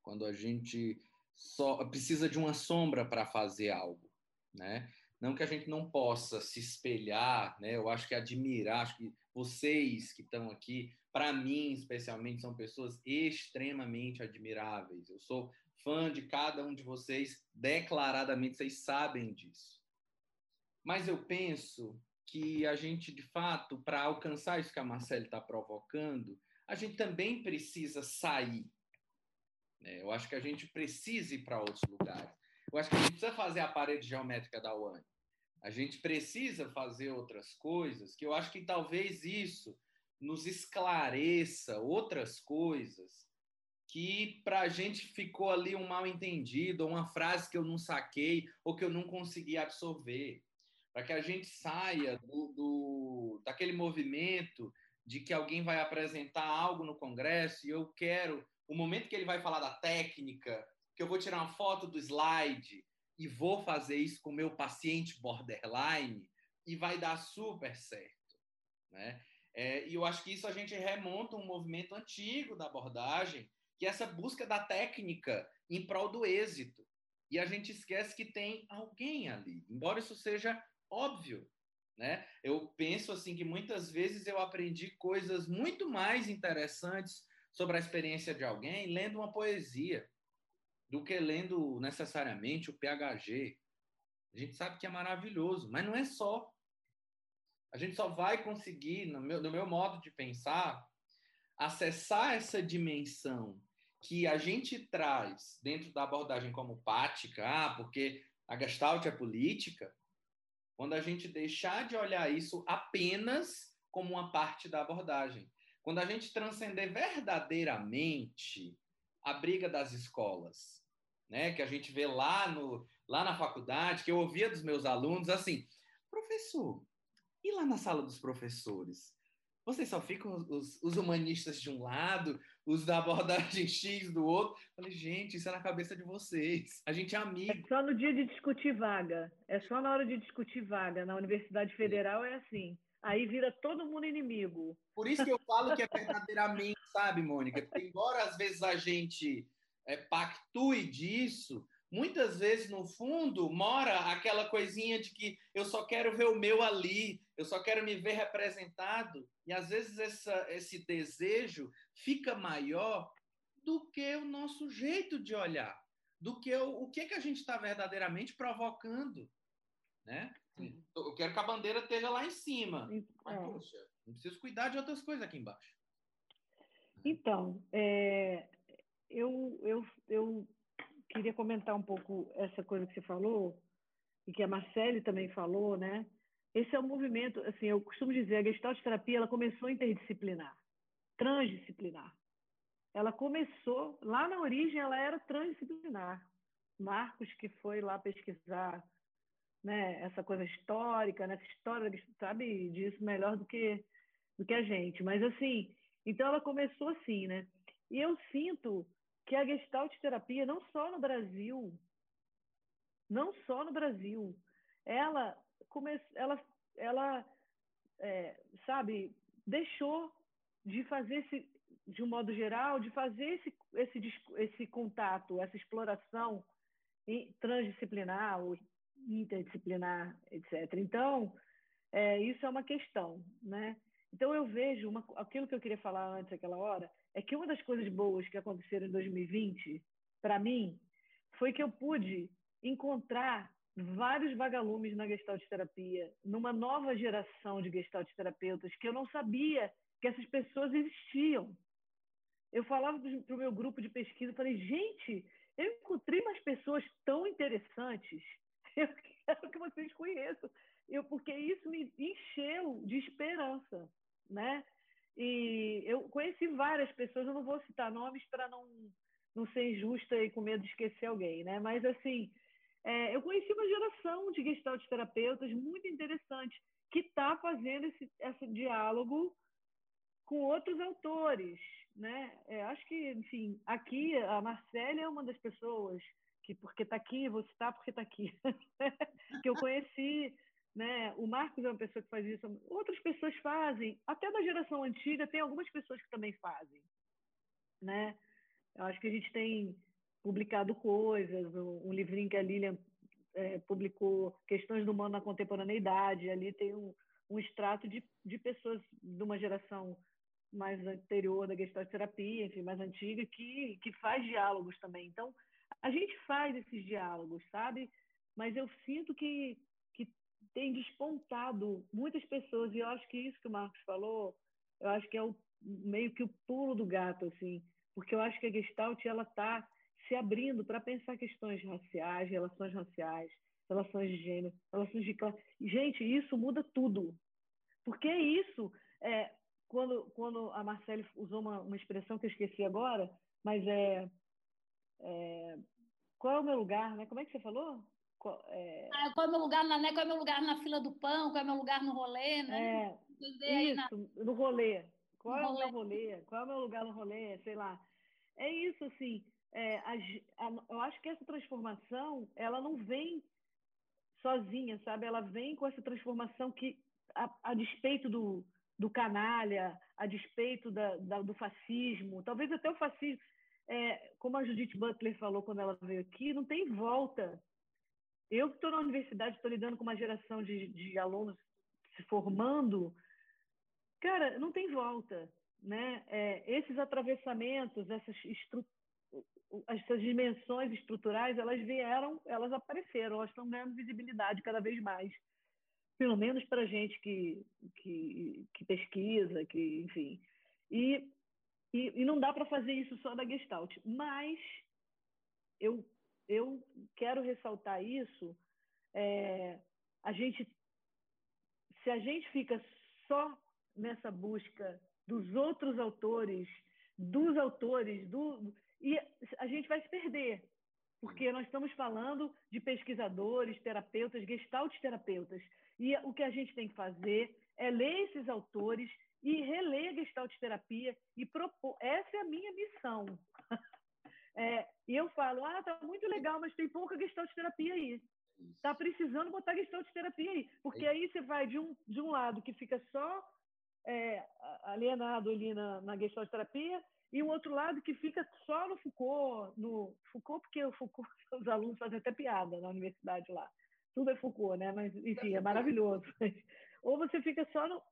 Quando a gente só precisa de uma sombra para fazer algo, né? Não que a gente não possa se espelhar, né? Eu acho que admirar, acho que vocês que estão aqui, para mim especialmente, são pessoas extremamente admiráveis. Eu sou fã de cada um de vocês, declaradamente, vocês sabem disso. Mas eu penso que a gente, de fato, para alcançar isso que a Marcele está provocando, a gente também precisa sair. Né? Eu acho que a gente precisa ir para outros lugares. Eu acho que a gente precisa fazer a parede geométrica da UAN. A gente precisa fazer outras coisas, que eu acho que talvez isso nos esclareça outras coisas que para a gente ficou ali um mal entendido, uma frase que eu não saquei, ou que eu não consegui absorver para que a gente saia do, do, daquele movimento de que alguém vai apresentar algo no Congresso e eu quero, o momento que ele vai falar da técnica, que eu vou tirar uma foto do slide e vou fazer isso com o meu paciente borderline e vai dar super certo, né? É, e eu acho que isso a gente remonta um movimento antigo da abordagem, que é essa busca da técnica em prol do êxito. E a gente esquece que tem alguém ali. Embora isso seja óbvio, né? Eu penso assim que muitas vezes eu aprendi coisas muito mais interessantes sobre a experiência de alguém lendo uma poesia do que lendo necessariamente o PHG. A gente sabe que é maravilhoso, mas não é só. A gente só vai conseguir, no meu, no meu modo de pensar, acessar essa dimensão que a gente traz dentro da abordagem como pática, ah, porque a Gestalt é política, quando a gente deixar de olhar isso apenas como uma parte da abordagem. Quando a gente transcender verdadeiramente a briga das escolas, né, que a gente vê lá, no, lá na faculdade, que eu ouvia dos meus alunos assim, professor, e lá na sala dos professores? Vocês só ficam os, os humanistas de um lado, os da abordagem X do outro. Falei, gente, isso é na cabeça de vocês. A gente é amigo. É só no dia de discutir vaga. É só na hora de discutir vaga. Na Universidade Federal é assim. Aí vira todo mundo inimigo. Por isso que eu falo que é verdadeiramente, sabe, Mônica? Porque embora às vezes a gente é, pactue disso, muitas vezes no fundo mora aquela coisinha de que eu só quero ver o meu ali, eu só quero me ver representado. E às vezes essa, esse desejo fica maior do que o nosso jeito de olhar, do que o, o que, que a gente está verdadeiramente provocando. Né? Eu quero que a bandeira esteja lá em cima. Mas, é. poxa, não preciso cuidar de outras coisas aqui embaixo. Então, é, eu, eu, eu queria comentar um pouco essa coisa que você falou, e que a Marcele também falou, né? Esse é um movimento, assim, eu costumo dizer, a Gestalt terapia ela começou interdisciplinar, transdisciplinar. Ela começou, lá na origem, ela era transdisciplinar. Marcos, que foi lá pesquisar né, essa coisa histórica, nessa história, sabe disso melhor do que, do que a gente. Mas, assim, então ela começou assim, né? E eu sinto que a Gestalt terapia, não só no Brasil, não só no Brasil, ela, come, ela, ela é, sabe, deixou de fazer esse, de um modo geral, de fazer esse, esse, esse contato, essa exploração transdisciplinar interdisciplinar, etc. Então, é, isso é uma questão, né? Então eu vejo uma, aquilo que eu queria falar antes aquela hora é que uma das coisas boas que aconteceram em 2020 para mim foi que eu pude encontrar vários vagalumes na gestalt terapia, numa nova geração de gestalt terapeutas que eu não sabia que essas pessoas existiam. Eu falava para o meu grupo de pesquisa, falei, gente, eu encontrei umas pessoas tão interessantes, eu quero que vocês conheçam, eu, porque isso me encheu de esperança, né? E eu conheci várias pessoas, eu não vou citar nomes para não, não ser injusta e com medo de esquecer alguém, né? Mas, assim, é, eu conheci uma geração de gestalt terapeutas muito interessante que está fazendo esse, esse diálogo com outros autores, né? É, acho que, enfim, aqui a Marcela é uma das pessoas que, porque está aqui, vou citar porque está aqui, que eu conheci, né? O Marcos é uma pessoa que faz isso, outras pessoas fazem, até da geração antiga tem algumas pessoas que também fazem, né? Eu acho que a gente tem publicado coisas, um, livrinho que a Lilian é, publicou, Questões do Humano na Contemporaneidade, ali tem um, um extrato de, de pessoas de uma geração mais anterior da gestalt terapia, enfim, mais antiga, que, que faz diálogos também. Então, a gente faz esses diálogos, sabe? Mas eu sinto que, que tem despontado muitas pessoas, e eu acho que isso que o Marcos falou, eu acho que é o, meio que o pulo do gato, assim, porque eu acho que a gestalt, ela está se abrindo para pensar questões raciais, relações raciais, relações de gênero, relações de classe. Gente, isso muda tudo. Porque é isso. É, quando, quando a Marcele usou uma, uma expressão que eu esqueci agora, mas é, é, qual é o meu lugar, né? Como é que você falou? Qual é, ah, qual é o meu lugar na, né? Qual é o meu lugar na fila do pão? Qual é o meu lugar no rolê, né? É, isso, na... no rolê. Qual no é o meu rolê? Qual é o meu lugar no rolê? Sei lá. É isso, assim. É, a, a, eu acho que essa transformação, ela não vem sozinha, sabe? Ela vem com essa transformação que, a, a despeito do, do canalha, a despeito da, da, do fascismo, talvez até o fascismo, é, como a Judith Butler falou quando ela veio aqui, não tem volta. Eu que estou na universidade, estou lidando com uma geração de, de alunos se formando, cara, não tem volta. Né? É, esses atravessamentos, essas, essas dimensões estruturais, elas vieram, elas apareceram, elas estão ganhando visibilidade cada vez mais pelo menos para gente que, que, que, pesquisa, que, enfim. E, e, e não dá para fazer isso só da Gestalt. Mas eu, eu quero ressaltar isso. É, a gente, se a gente fica só nessa busca dos outros autores, dos autores, do, e a gente vai se perder, porque nós estamos falando de pesquisadores, terapeutas, gestalt terapeutas. E o que a gente tem que fazer é ler esses autores e reler a Gestalt Terapia e propor. Essa é a minha missão. É, e eu falo, ah, tá muito legal, mas tem pouca Gestalt Terapia aí. Tá precisando botar Gestalt Terapia aí. Porque aí você vai de um, de um lado que fica só é, alienado ali na, na Gestalt Terapia e o outro lado que fica só no Foucault, no Foucault, porque o Foucault, os alunos fazem até piada na universidade lá tudo é Foucault, né? Mas, enfim, é maravilhoso. Ou você fica só no.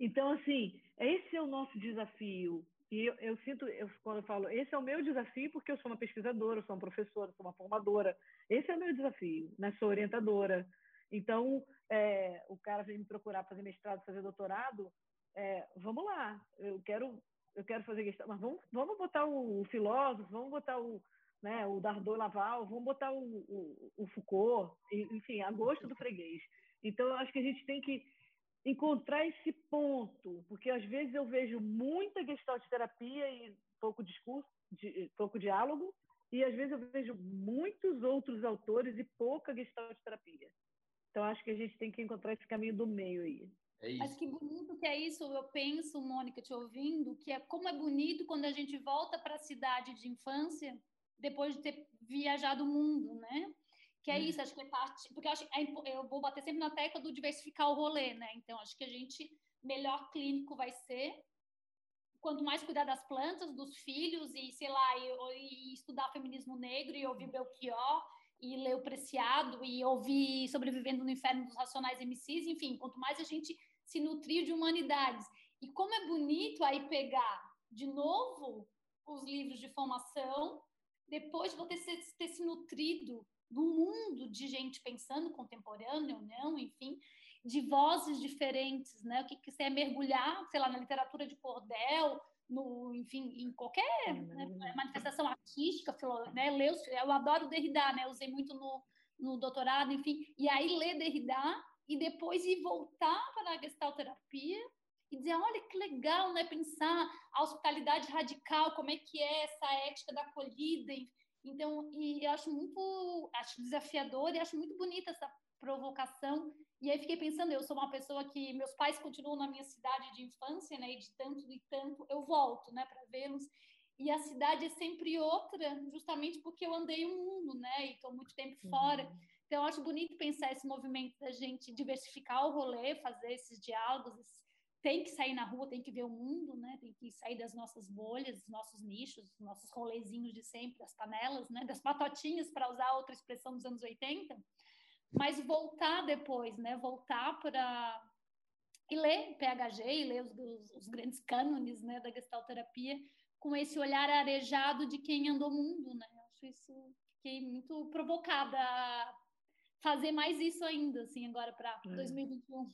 Então, assim, esse é o nosso desafio. E eu, eu sinto, eu, quando eu falo, esse é o meu desafio, porque eu sou uma pesquisadora, eu sou uma professora, sou uma formadora. Esse é o meu desafio, né? Sou orientadora. Então, é, o cara vem me procurar fazer mestrado, fazer doutorado, é, vamos lá, eu quero, eu quero fazer questão, mas vamos, vamos botar o, o filósofo, vamos botar o, né, o Dardot Laval, vamos botar o, o, o Foucault, enfim, a gosto do freguês. Então, eu acho que a gente tem que encontrar esse ponto, porque às vezes eu vejo muita gestalt terapia e pouco discurso, de, pouco diálogo, e às vezes eu vejo muitos outros autores e pouca gestalt terapia. Então, acho que a gente tem que encontrar esse caminho do meio aí. É Mas que bonito que é isso, eu penso, Mônica, te ouvindo, que é como é bonito quando a gente volta para a cidade de infância depois de ter viajado o mundo, né? Que é isso, acho que é parte. Porque eu, acho, é, eu vou bater sempre na tecla do diversificar o rolê, né? Então, acho que a gente, melhor clínico vai ser. Quanto mais cuidar das plantas, dos filhos, e sei lá, e, e estudar feminismo negro, e ouvir Belchior, e ler o Preciado, e ouvir Sobrevivendo no Inferno dos Racionais MCs, enfim, quanto mais a gente se nutrir de humanidades. E como é bonito aí pegar de novo os livros de formação depois de você ter, ter se nutrido do mundo de gente pensando contemporâneo ou não, enfim, de vozes diferentes, né? O que, que você é mergulhar, sei lá, na literatura de cordel, no, enfim, em qualquer né, manifestação artística, né? Ler, eu adoro Derrida, né? Eu usei muito no, no doutorado, enfim, e aí ler Derrida e depois ir voltar para a gestalterapia e dizer, olha que legal, né? Pensar a hospitalidade radical, como é que é essa ética da acolhida. Então, e eu acho muito, acho desafiador e acho muito bonita essa provocação. E aí fiquei pensando, eu sou uma pessoa que meus pais continuam na minha cidade de infância, né? E de tanto e tanto eu volto, né, para vê-los. E a cidade é sempre outra, justamente porque eu andei o mundo, né? E estou muito tempo fora. Uhum. Então, eu acho bonito pensar esse movimento da gente diversificar o rolê, fazer esses diálogos, tem que sair na rua, tem que ver o mundo, né? Tem que sair das nossas bolhas, dos nossos nichos, dos nossos rolezinhos de sempre, das panelas, né? Das patotinhas, para usar outra expressão dos anos 80. Mas voltar depois, né? Voltar para e ler PHG e ler os, os, os, grandes cânones, né, da gestalterapia com esse olhar arejado de quem andou o mundo, né? Acho isso fiquei muito provocada a fazer mais isso ainda, assim, agora para é. 2021.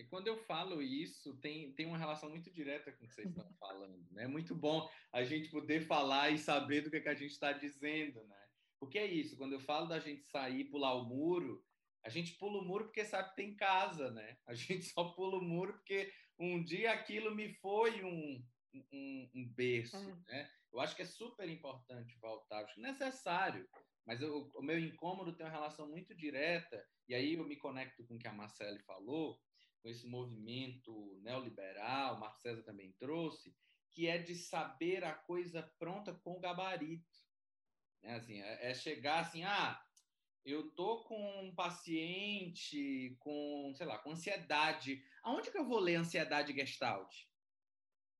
E quando eu falo isso, tem, tem uma relação muito direta com o que vocês estão falando. Né? É muito bom a gente poder falar e saber do que, é que a gente está dizendo. Né? Porque é isso, quando eu falo da gente sair, pular o muro, a gente pula o muro porque sabe que tem casa, né? A gente só pula o muro porque um dia aquilo me foi um, um, um berço, é. né? Eu acho que é super importante voltar, acho necessário, mas eu, o meu incômodo tem uma relação muito direta, e aí eu me conecto com o que a Marcele falou, com esse movimento neoliberal, o Marco César também trouxe, que é de saber a coisa pronta com o gabarito. Né? Assim, é, é chegar assim, ah, eu tô com um paciente com, sei lá, com ansiedade. Aonde que eu vou ler ansiedade gestalt?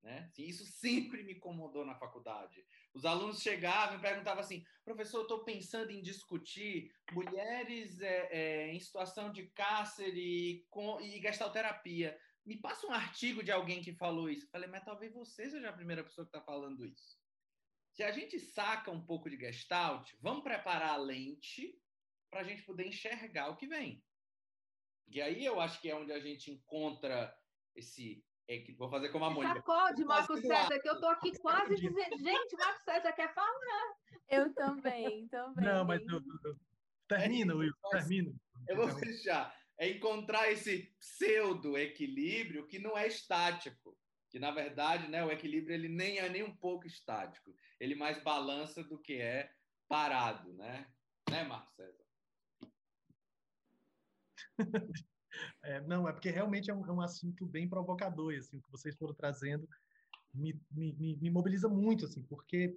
Né? Assim, isso sempre me incomodou na faculdade. Os alunos chegavam e perguntavam assim: professor, estou pensando em discutir mulheres é, é, em situação de cárcere com, e gestalterapia. Me passa um artigo de alguém que falou isso. Eu falei, mas talvez você seja a primeira pessoa que está falando isso. Se a gente saca um pouco de gestalt, vamos preparar a lente para a gente poder enxergar o que vem. E aí eu acho que é onde a gente encontra esse é que vou fazer como a Mônica. Sacode, Marco César, que eu tô aqui quase dizendo, gente, Marco César quer falar. Eu também, também. Não, mas eu, eu, termina, Will, termina. Eu vou deixar. É encontrar esse pseudo equilíbrio que não é estático, que na verdade, né, o equilíbrio ele nem é nem um pouco estático, ele mais balança do que é parado, né? Né, Marco César? É, não, é porque realmente é um, é um, assunto bem provocador, assim, o que vocês foram trazendo me, me, me mobiliza muito, assim, porque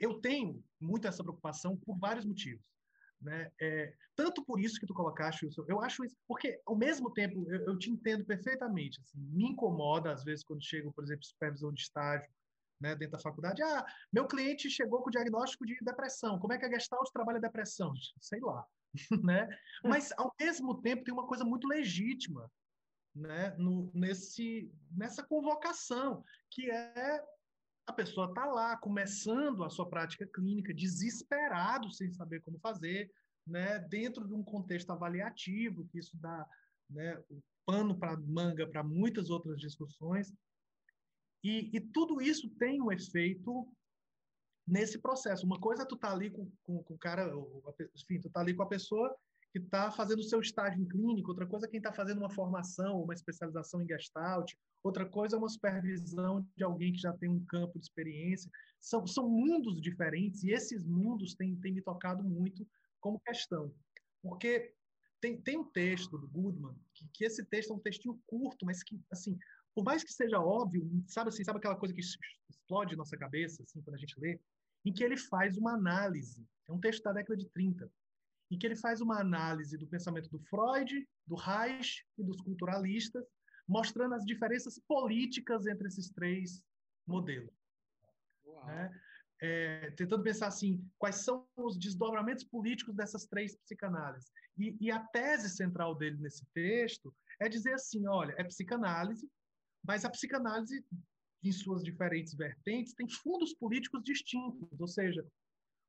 eu tenho muito essa preocupação por vários motivos. Né? É, tanto por isso que tu colocaste eu acho isso, porque ao mesmo tempo eu, eu te entendo perfeitamente, assim, me incomoda às vezes quando chego, por exemplo, supervisão de estágio, né, dentro da faculdade, ah, meu cliente chegou com diagnóstico de depressão, como é que a Gestalt trabalha depressão? Sei lá, né? Mas ao mesmo tempo tem uma coisa muito legítima, né, no, nesse nessa convocação, que é a pessoa tá lá começando a sua prática clínica, desesperado sem saber como fazer, né, dentro de um contexto avaliativo, que isso dá, né, o pano para manga para muitas outras discussões. E, e tudo isso tem um efeito nesse processo. Uma coisa é tu tá ali com, com, com o cara, enfim, tu tá ali com a pessoa que está fazendo o seu estágio em clínico, outra coisa é quem está fazendo uma formação, uma especialização em Gestalt, outra coisa é uma supervisão de alguém que já tem um campo de experiência. São, são mundos diferentes e esses mundos têm, têm me tocado muito como questão. Porque tem, tem um texto do Goodman, que, que esse texto é um textinho curto, mas que, assim, por mais que seja óbvio, sabe assim, sabe aquela coisa que explode nossa cabeça, assim, quando a gente lê? Em que ele faz uma análise, é um texto da década de 30, em que ele faz uma análise do pensamento do Freud, do Reich e dos culturalistas, mostrando as diferenças políticas entre esses três modelos. Né? É, tentando pensar assim, quais são os desdobramentos políticos dessas três psicanálises. E, e, a tese central dele nesse texto é dizer assim, olha, é psicanálise, mas a psicanálise em suas diferentes vertentes, tem fundos políticos distintos, ou seja,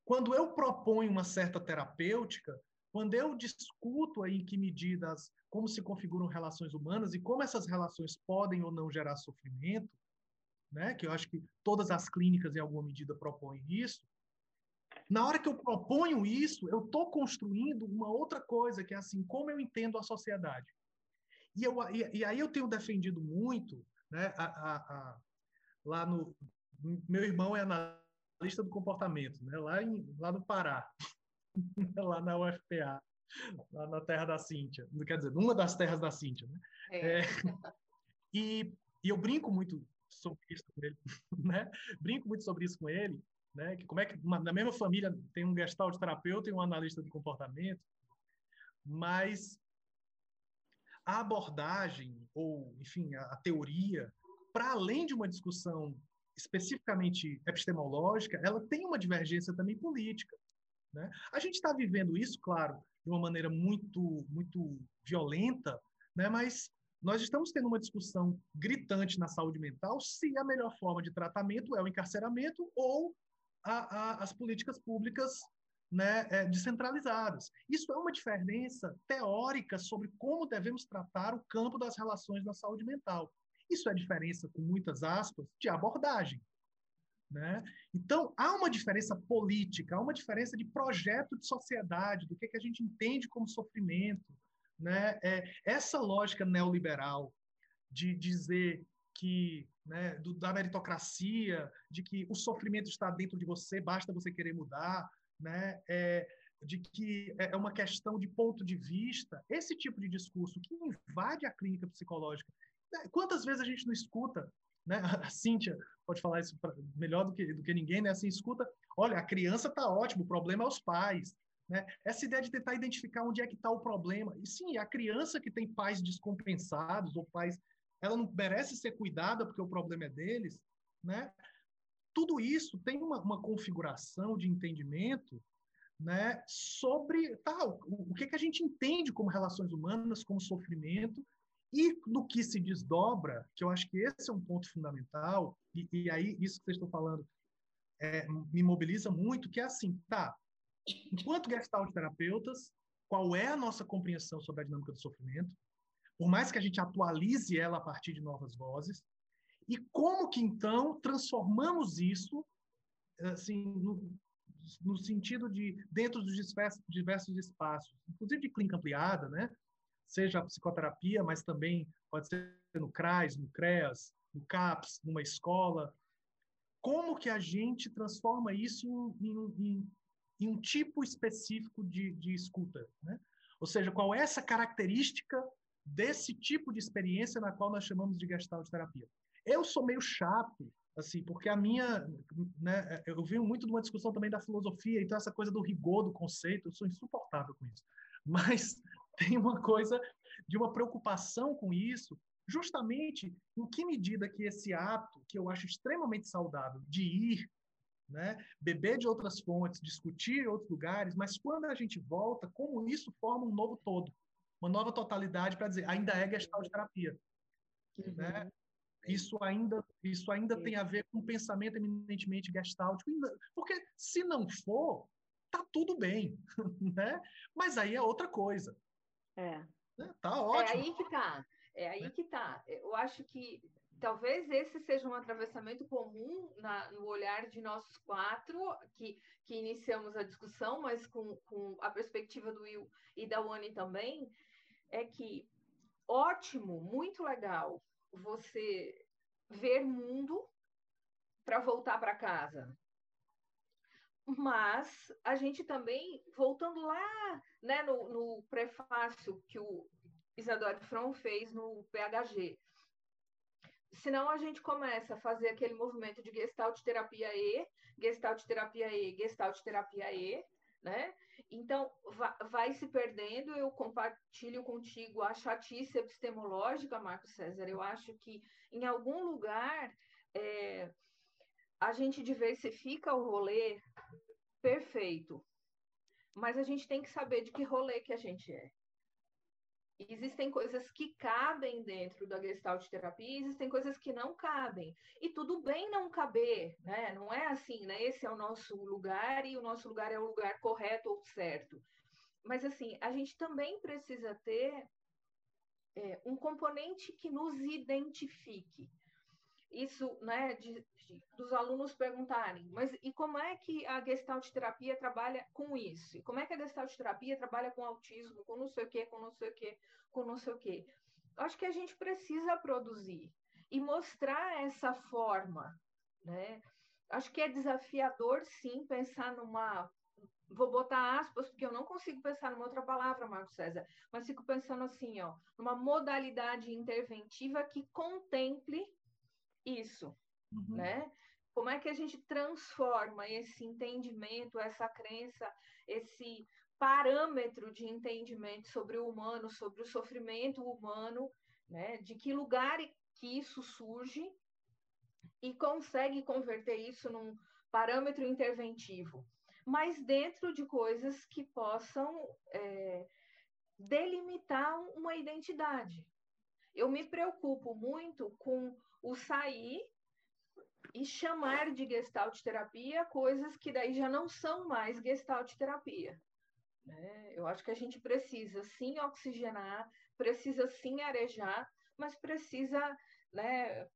quando eu proponho uma certa terapêutica, quando eu discuto aí em que medidas, como se configuram relações humanas e como essas relações podem ou não gerar sofrimento, né, que eu acho que todas as clínicas, em alguma medida, propõem isso, na hora que eu proponho isso, eu estou construindo uma outra coisa, que é assim, como eu entendo a sociedade. E, eu, e, e aí eu tenho defendido muito, né, a, a, a, lá no... Meu irmão é analista do comportamento, né, lá, em, lá no Pará, lá na UFPA, lá na terra da Cíntia, quer dizer, numa das terras da Cíntia. Né? É. É, e, e eu brinco muito sobre isso com ele, né? Brinco muito sobre isso com ele, né? Que como é que uma, na mesma família tem um gestalt terapeuta e um analista de comportamento, mas a abordagem ou, enfim, a, a teoria, para além de uma discussão especificamente epistemológica, ela tem uma divergência também política. Né? A gente está vivendo isso, claro, de uma maneira muito, muito violenta, né? mas nós estamos tendo uma discussão gritante na saúde mental se a melhor forma de tratamento é o encarceramento ou a, a, as políticas públicas né, é, descentralizadas. Isso é uma diferença teórica sobre como devemos tratar o campo das relações na saúde mental. Isso é diferença, com muitas aspas, de abordagem. Né? Então, há uma diferença política, há uma diferença de projeto de sociedade, do que, que a gente entende como sofrimento, né, é, essa lógica neoliberal de dizer que né, do, da meritocracia, de que o sofrimento está dentro de você, basta você querer mudar, né, é, de que é, é uma questão de ponto de vista, esse tipo de discurso que invade a clínica psicológica. Né, quantas vezes a gente não escuta, né, a Cíntia pode falar isso pra, melhor do que, do que ninguém, né, assim, escuta, olha, a criança está ótimo, o problema é os pais, né? Essa ideia de tentar identificar onde é que está o problema. E sim, a criança que tem pais descompensados ou pais, ela não merece ser cuidada porque o problema é deles, né? Tudo isso tem uma, uma configuração de entendimento né, sobre tá, o, o que, que a gente entende como relações humanas, como sofrimento, e no que se desdobra, que eu acho que esse é um ponto fundamental, e, e aí isso que vocês estão falando é, me mobiliza muito, que é assim, tá, enquanto gestalt terapeutas, qual é a nossa compreensão sobre a dinâmica do sofrimento, por mais que a gente atualize ela a partir de novas vozes, e como que então transformamos isso assim no, no sentido de dentro dos diversos, diversos espaços, inclusive de clínica ampliada, né? Seja a psicoterapia, mas também pode ser no CRAS, no CREAS, no CAPS, numa escola. Como que a gente transforma isso em, em, em em um tipo específico de, de escuta. Né? Ou seja, qual é essa característica desse tipo de experiência na qual nós chamamos de gestalt terapia. Eu sou meio chato, assim, porque a minha, né, eu venho muito de uma discussão também da filosofia, então essa coisa do rigor do conceito, eu sou insuportável com isso. Mas tem uma coisa de uma preocupação com isso, justamente em que medida que esse ato, que eu acho extremamente saudável, de ir né? beber de outras fontes, discutir em outros lugares, mas quando a gente volta, como isso forma um novo todo, uma nova totalidade para dizer, ainda é gestalt terapia. Uhum. Né? Isso ainda, isso ainda tem a ver com pensamento eminentemente gestáltico, porque se não for, tá tudo bem, né? Mas aí é outra coisa. É. Né? Tá ótimo. É aí que tá. É aí que tá. Eu acho que talvez esse seja um atravessamento comum na, no olhar de nós quatro, que, que iniciamos a discussão, mas com, com a perspectiva do Will e da Wani também, é que ótimo, muito legal você ver mundo para voltar para casa. Mas a gente também, voltando lá né, no, no prefácio que o Isadora Fron fez no PHG, senão a gente começa a fazer aquele movimento de gestalt terapia E, gestalt terapia E, gestalt terapia E, né? Então, vai, vai, se perdendo, eu compartilho contigo a chatice epistemológica, Marco César. Eu acho que em algum lugar é, a gente diversifica o rolê perfeito, mas a gente tem que saber de que rolê que a gente é. existem coisas que cabem dentro da Gestalt terapia, existem coisas que não cabem. E tudo bem não caber, né? Não é assim, né? Esse é o nosso lugar e o nosso lugar é o lugar correto ou certo. Mas assim, a gente também precisa ter é, um componente que nos identifique. Isso, né, de, de, dos alunos perguntarem, mas e como é que a Gestalt terapia trabalha com isso? E como é que a Gestalt terapia trabalha com autismo, com não sei o quê, com não sei o quê, com não sei o quê? Acho que a gente precisa produzir e mostrar essa forma, né? Acho que é desafiador, sim, pensar numa vou botar aspas, porque eu não consigo pensar numa outra palavra, Marco César, mas fico pensando assim, ó, numa modalidade interventiva que contemple isso, uhum. né? Como é que a gente transforma esse entendimento, essa crença, esse parâmetro de entendimento sobre o humano, sobre o sofrimento humano, né? De que lugar que isso surge e consegue converter isso num parâmetro interventivo mas dentro de coisas que possam é, delimitar uma identidade. Eu me preocupo muito com o sair e chamar de gestalt terapia coisas que daí já não são mais gestalt terapia. Né? Eu acho que a gente precisa sim oxigenar, precisa sim arejar, mas precisa né,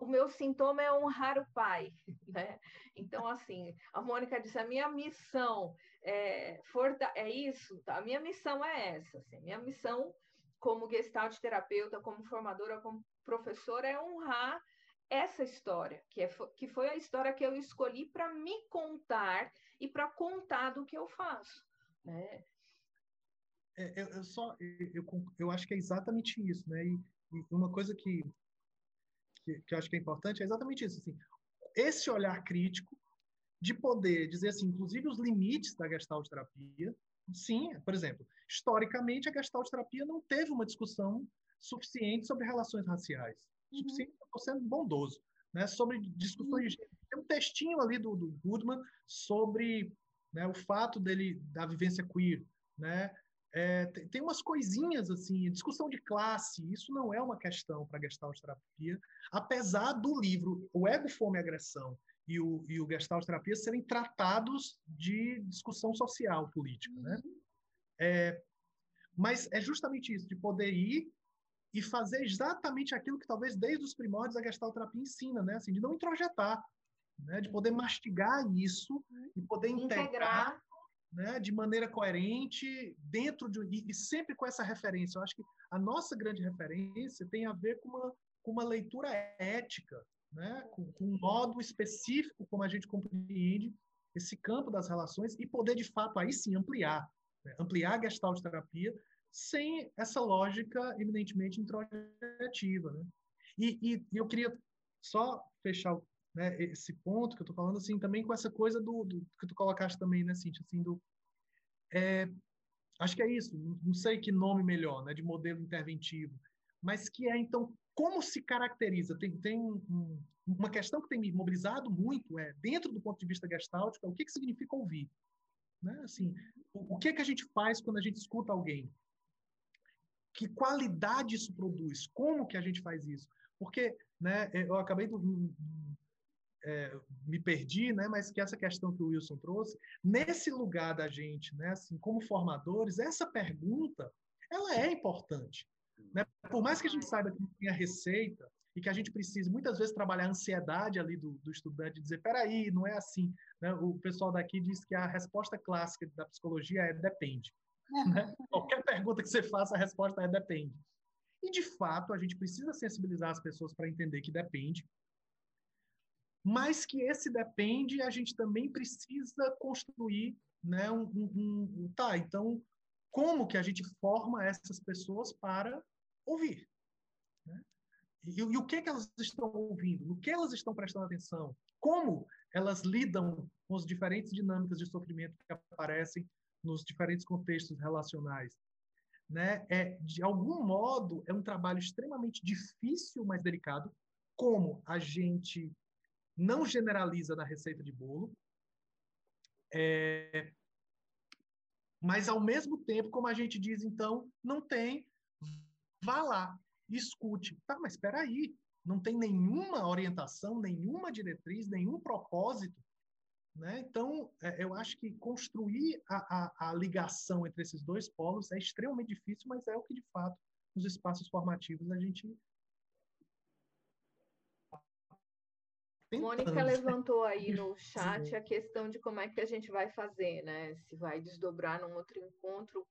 o meu sintoma é honrar o pai, né? Então, assim, a Mônica disse, a minha missão é, for, é isso, tá? a minha missão é essa, assim, minha missão como gestalt terapeuta, como formadora, como professora, é honrar essa história, que, é, que foi a história que eu escolhi para me contar e para contar do que eu faço, né? É, eu, eu, só, eu, eu acho que é exatamente isso, né? E, e uma coisa que que, que eu acho que é importante é exatamente isso. Assim, esse olhar crítico de poder dizer assim, inclusive os limites da gestalt terapia. Sim, por exemplo, historicamente a gestalt terapia não teve uma discussão suficiente sobre relações raciais. Uhum. Suficiente, estou sendo bondoso, né? Sobre discussões. Uhum. Tem um textinho ali do, do Goodman sobre né, o fato dele da vivência queer, né? É, tem, tem, umas coisinhas assim, discussão de classe, isso não é uma questão para a Gestalt terapia, apesar do livro O Ego, Fome e Agressão e o, e o Gestalt terapia serem tratados de discussão social, política, né? uhum. É, mas é justamente isso, de poder ir e fazer exatamente aquilo que talvez desde os primórdios a Gestalt terapia ensina, né? Assim, de não introjetar, né? De poder mastigar isso e poder integrar, integrar né, de maneira coerente, dentro de e, e, sempre com essa referência. Eu acho que a nossa grande referência tem a ver com uma, com uma leitura ética, né, com, com um modo específico como a gente compreende esse campo das relações e poder, de fato, aí sim ampliar, né, ampliar a gestalt terapia sem essa lógica eminentemente introjetiva. Né? E, e, e eu queria só fechar né, esse ponto que eu estou falando, assim, também com essa coisa do, do, que tu colocaste também, né, Cintia, assim, do... É, acho que é isso, não sei que nome melhor, né, de modelo interventivo, mas que é, então, como se caracteriza? Tem, tem um, uma questão que tem me mobilizado muito, é, dentro do ponto de vista gestáltico, é o que, que significa ouvir? Né? Assim, o, o que, que a gente faz quando a gente escuta alguém? Que qualidade isso produz? Como que a gente faz isso? Porque né, eu acabei do, é, me perdi, né? Mas que essa questão que o Wilson trouxe, nesse lugar da gente, né? Assim, como formadores, essa pergunta, ela é importante, né? Por mais que a gente saiba que não tem a receita e que a gente precise muitas vezes trabalhar a ansiedade ali do, do estudante, dizer, peraí, não é assim, né? O pessoal daqui diz que a resposta clássica da psicologia é depende. Né? Qualquer pergunta que você faça, a resposta é depende. E, de fato, a gente precisa sensibilizar as pessoas para entender que depende, mas que esse depende, a gente também precisa construir né, um, um, um, tá, então como que a gente forma essas pessoas para ouvir? Né? E, e, o que, que elas estão ouvindo? No que elas estão prestando atenção? Como elas lidam com as diferentes dinâmicas de sofrimento que aparecem nos diferentes contextos relacionais? Né? É, de algum modo, é um trabalho extremamente difícil, mas delicado, como a gente não generaliza na receita de bolo, é, mas ao mesmo tempo, como a gente diz, então, não tem vá lá, escute. Tá, mas espera aí, não tem nenhuma orientação, nenhuma diretriz, nenhum propósito. Né? Então, é, eu acho que construir a, a, a, ligação entre esses dois polos é extremamente difícil, mas é o que, de fato, nos espaços formativos a gente. Mônica levantou aí no chat a questão de como é que a gente vai fazer, né? Se vai desdobrar num outro encontro.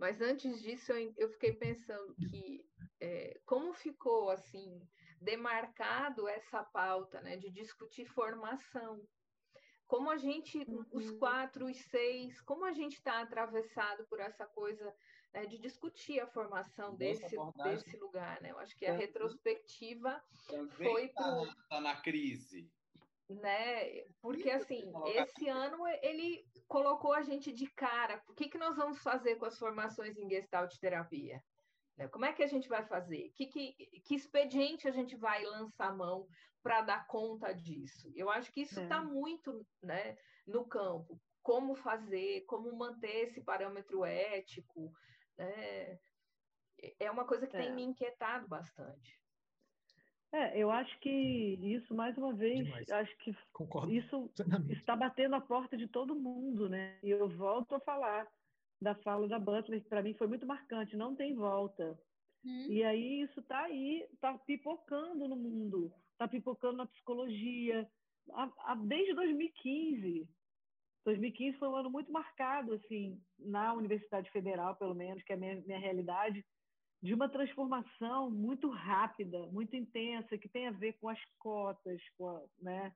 Mas antes disso, eu, eu fiquei pensando que é, como ficou assim demarcado essa pauta, né, de discutir formação. Como a gente, uhum. os quatro, os seis, como a gente está atravessado por essa coisa né, de discutir a formação desse, desse lugar, né? Eu acho que a retrospectiva foi para tá na crise, né? Porque assim, esse ano ele colocou a gente de cara. O que que nós vamos fazer com as formações em Gestalt terapia? Né? Como é que a gente vai fazer? Que, que, que expediente a gente vai lançar a mão para dar conta disso? Eu acho que isso está é. muito né, no campo. Como fazer, como manter esse parâmetro ético. Né? É uma coisa que é. tem me inquietado bastante. É, eu acho que isso, mais uma vez, Demais. acho que Concordo. isso está batendo a porta de todo mundo, né? E eu volto a falar da fala da Butler, que para mim foi muito marcante, não tem volta. Hum. E aí isso está aí, está pipocando no mundo, está pipocando na psicologia, a, a, desde 2015. 2015 foi um ano muito marcado, assim, na Universidade Federal, pelo menos, que é a minha, minha realidade, de uma transformação muito rápida, muito intensa, que tem a ver com as cotas, com a, né,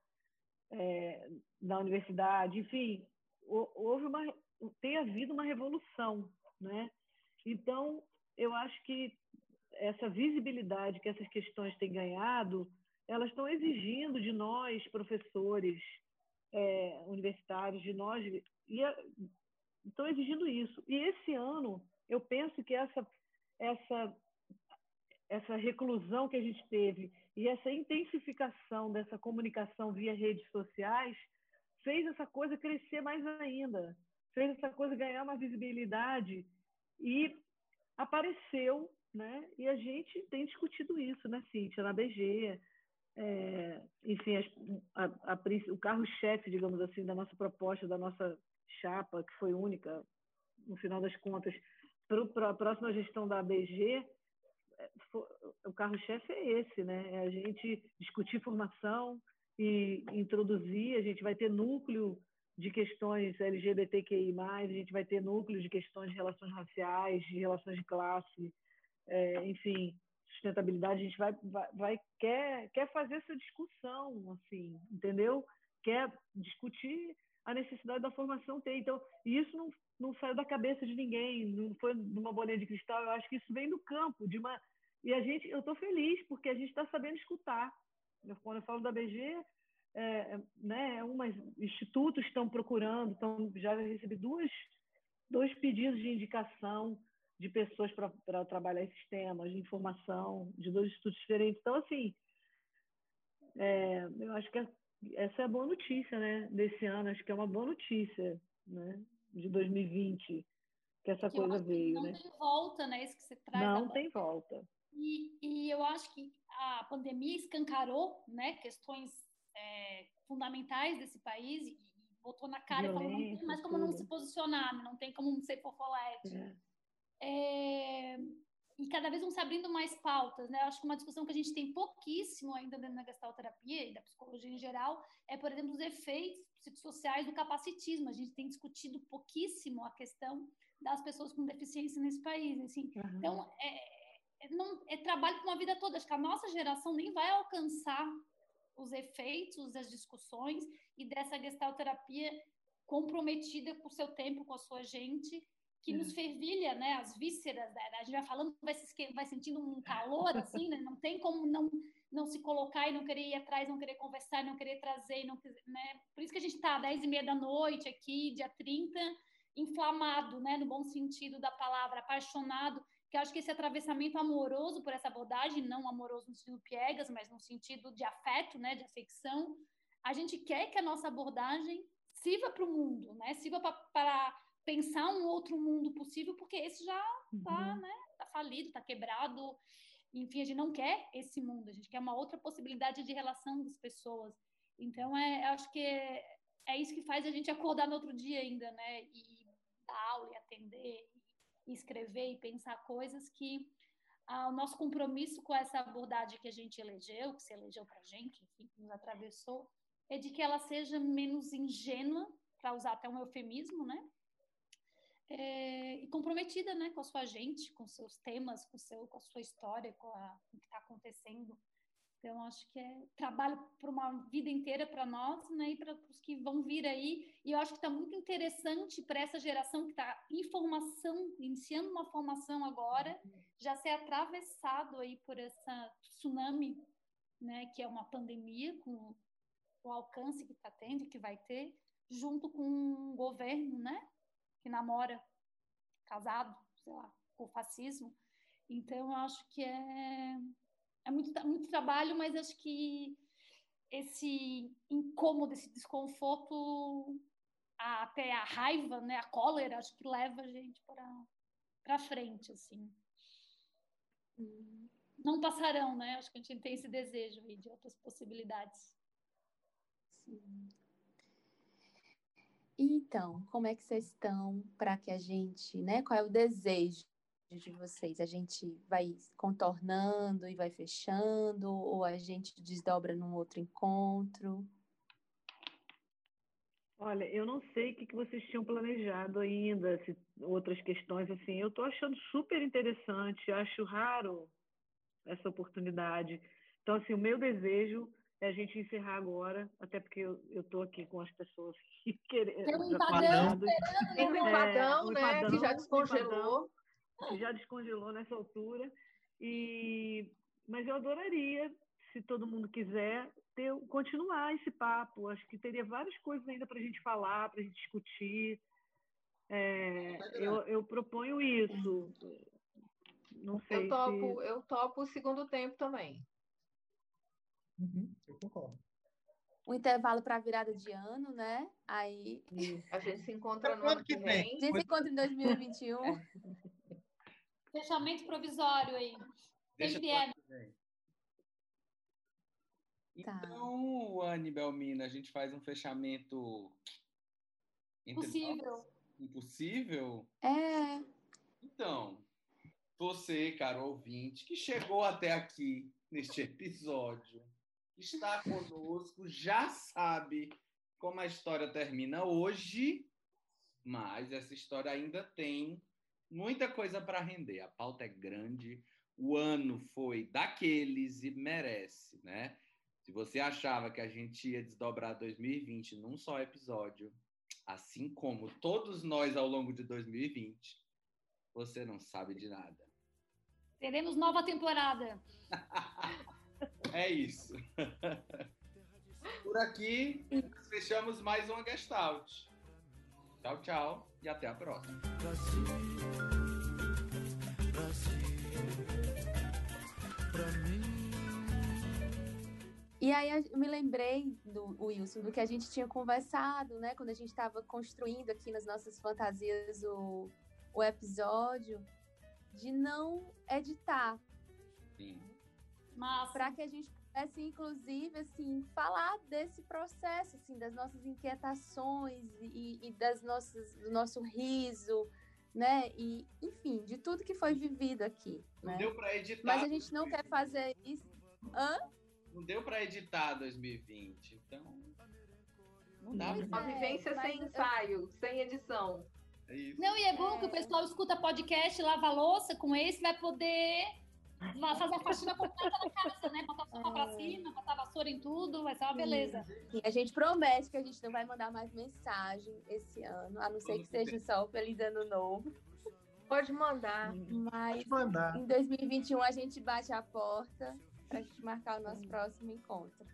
é, na universidade, enfim, houve uma tem havido uma revolução, né? Então, eu acho que essa visibilidade que essas questões têm ganhado, elas estão exigindo de nós, professores é, universitários, de nós, e estão exigindo isso. E esse ano, eu penso que essa, essa, essa reclusão que a gente teve e essa intensificação dessa comunicação via redes sociais fez essa coisa crescer mais ainda fez essa coisa ganhar uma visibilidade e apareceu, né? E a gente tem discutido isso, né, Cíntia, na BG. É, enfim, a, a, o carro-chefe, digamos assim, da nossa proposta, da nossa chapa, que foi única, no final das contas, para a próxima gestão da ABG, é, o carro-chefe é esse, né? É a gente discutir formação e introduzir, a gente vai ter núcleo de questões LGBTQI+, a gente vai ter núcleos de questões de relações raciais, de relações de classe, é, enfim, sustentabilidade, a gente vai, vai, vai, quer, quer fazer essa discussão, assim, entendeu? Quer discutir a necessidade da formação ter. Então, isso não, não saiu da cabeça de ninguém, não foi numa bolinha de cristal, eu acho que isso vem do campo, de uma... E a gente, eu estou feliz, porque a gente está sabendo escutar. quando eu falo da BG, é, né, umas institutos estão procurando, então já recebi duas, dois pedidos de indicação de pessoas para trabalhar esses temas de informação de dois institutos diferentes. Então, assim, é, eu acho que essa é a boa notícia, né, desse ano. Acho que é uma boa notícia, né, de 2020 que essa que coisa veio, não né? Não tem volta, né? Isso que você traz. Não tem volta. E, e eu acho que a pandemia escancarou, né, questões é, fundamentais desse país e, e botou na cara Violência, e falou, não tem mais como tudo. não se posicionar, não tem como não ser fofolete. É. É, e cada vez vão se abrindo mais pautas, né? Eu acho que uma discussão que a gente tem pouquíssimo ainda dentro da gestalterapia e da psicologia em geral é, por exemplo, os efeitos psicossociais do capacitismo. A gente tem discutido pouquíssimo a questão das pessoas com deficiência nesse país, assim. Uhum. Então, é, é, não, é trabalho para uma vida toda. Acho que a nossa geração nem vai alcançar os efeitos das discussões e dessa gestalterapia comprometida com o seu tempo, com a sua gente, que é. nos fervilha, né? As vísceras, né? a gente vai falando, vai, se, vai sentindo um calor, assim, né? Não tem como não, não se colocar e não querer ir atrás, não querer conversar, não querer trazer, não, né? Por isso que a gente está às 10 e meia da noite aqui, dia 30, inflamado, né? No bom sentido da palavra, apaixonado que eu acho que esse atravessamento amoroso por essa abordagem, não amoroso no sentido piegas, mas no sentido de afeto, né, de afecção, a gente quer que a nossa abordagem sirva para o mundo, né, sirva para pensar um outro mundo possível, porque esse já está Uhum. né, tá falido, está quebrado. Enfim, a gente não quer esse mundo, a gente quer uma outra possibilidade de relação das pessoas. Então, é, acho que é, é isso que faz a gente acordar no outro dia ainda, né? E dar aula e atender, e escrever e pensar coisas que ah, o nosso compromisso com essa abordagem que a gente elegeu, que se elegeu para a gente, enfim, que nos atravessou, é de que ela seja menos ingênua, para usar até um eufemismo, né? É, e comprometida, né, com a sua gente, com seus temas, com, seu, com a sua história, com, a, com o que está acontecendo. Então, acho que é trabalho para uma vida inteira para nós, né, e para os que vão vir aí. E eu acho que está muito interessante para essa geração que está em formação, iniciando uma formação agora, já ser atravessado aí por essa tsunami, né, que é uma pandemia com o alcance que está tendo e que vai ter, junto com um governo, né, que namora casado, sei lá, com o fascismo. Então, eu acho que é, é muito, muito trabalho, mas acho que esse incômodo, esse desconforto, a, até a raiva, né, a cólera, acho que leva a gente para para frente, assim. Não passarão, né? Acho que a gente tem esse desejo aí de outras possibilidades. Sim. Então, como é que vocês estão para que a gente, né? Qual é o desejo de vocês? A gente vai contornando e vai fechando, ou a gente desdobra num outro encontro? Olha, eu não sei o que, vocês tinham planejado ainda, se, outras questões assim. Eu estou achando super interessante, acho raro essa oportunidade. Então, assim, o meu desejo é a gente encerrar agora, até porque eu estou aqui com as pessoas que querem. Tem um empadão. Tem um É, empadão, um né? empadão, que já descongelou. que já descongelou nessa altura. E mas eu adoraria, se todo mundo quiser, ter, continuar esse papo. Acho que teria várias coisas ainda para a gente falar, para a gente discutir. É, eu, eu proponho isso. Não sei Eu topo, se eu topo o segundo tempo também. Uhum, eu concordo. Um intervalo para a virada de ano, né? Aí A gente se encontra no ano que vem. vem. a gente se encontra em 2021. Fechamento provisório aí. Deixa é. Tá. Então, Anne Belmina, a gente faz um fechamento entre Possível. nós? Impossível? É, Então, você, caro ouvinte, que chegou até aqui neste episódio, está conosco, já sabe como a história termina hoje, mas essa história ainda tem muita coisa para render. A pauta é grande, o ano foi daqueles e merece, né? Se você achava que a gente ia desdobrar 2020 num só episódio, assim como todos nós ao longo de 2020, você não sabe de nada. Teremos nova temporada. É isso. Por aqui, nós fechamos mais uma Gestalt. Tchau, tchau e até a próxima. Brasil, Brasil, pra mim. E aí eu me lembrei do Wilson, do que a gente tinha conversado, né? Quando a gente estava construindo aqui nas nossas fantasias o, o episódio, de não editar, Sim. Para que a gente pudesse, inclusive, assim, falar desse processo, assim, das nossas inquietações e, e das nossas, do nosso riso, né? E, enfim, de tudo que foi vivido aqui, Não né? deu para editar. Mas a gente não quer fazer isso. Hã? Não deu para editar 2020, então não dá pra Uma é, vivência sem eu- ensaio, sem edição. é isso. Não, e é bom É. que o pessoal escuta podcast, lava a louça, com esse vai poder fazer a faxina completa na casa, né? Botar sofá pra cima, botar vassoura em tudo, vai ser uma beleza. E a gente promete que a gente não vai mandar mais mensagem esse ano, a não ser que seja só o Feliz Ano Novo. Pode mandar. Mas Pode mandar. em 2021 a gente bate a porta pra gente marcar o nosso próximo encontro.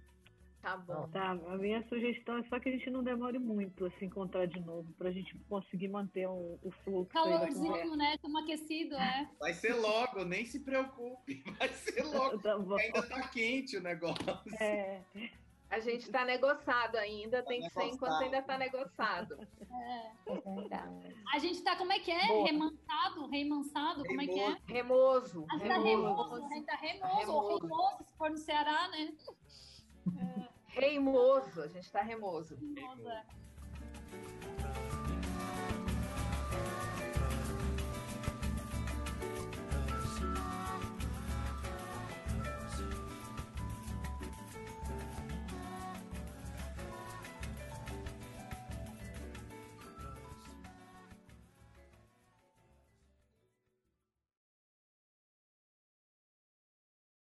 Tá bom. Tá, a minha sugestão é só que a gente não demore muito a se encontrar de novo, para a gente conseguir manter o, o fluxo. Calorzinho, né? Estamos aquecido, é. Vai ser logo, nem se preocupe. Vai ser logo. Tá. Ainda tá quente o negócio. É, A gente está negociado ainda, Tá tem que ser enquanto negociado. ainda está negociado. É. Verdade. A gente tá, como é que é? Boa. Remansado? Reimansado? Como é que é? Remoso. A gente tá remoso. remoso, a gente tá remoso, ou Remoso. remoso, se for no Ceará, né? Reimoso, a gente está remoso. Remoso, é.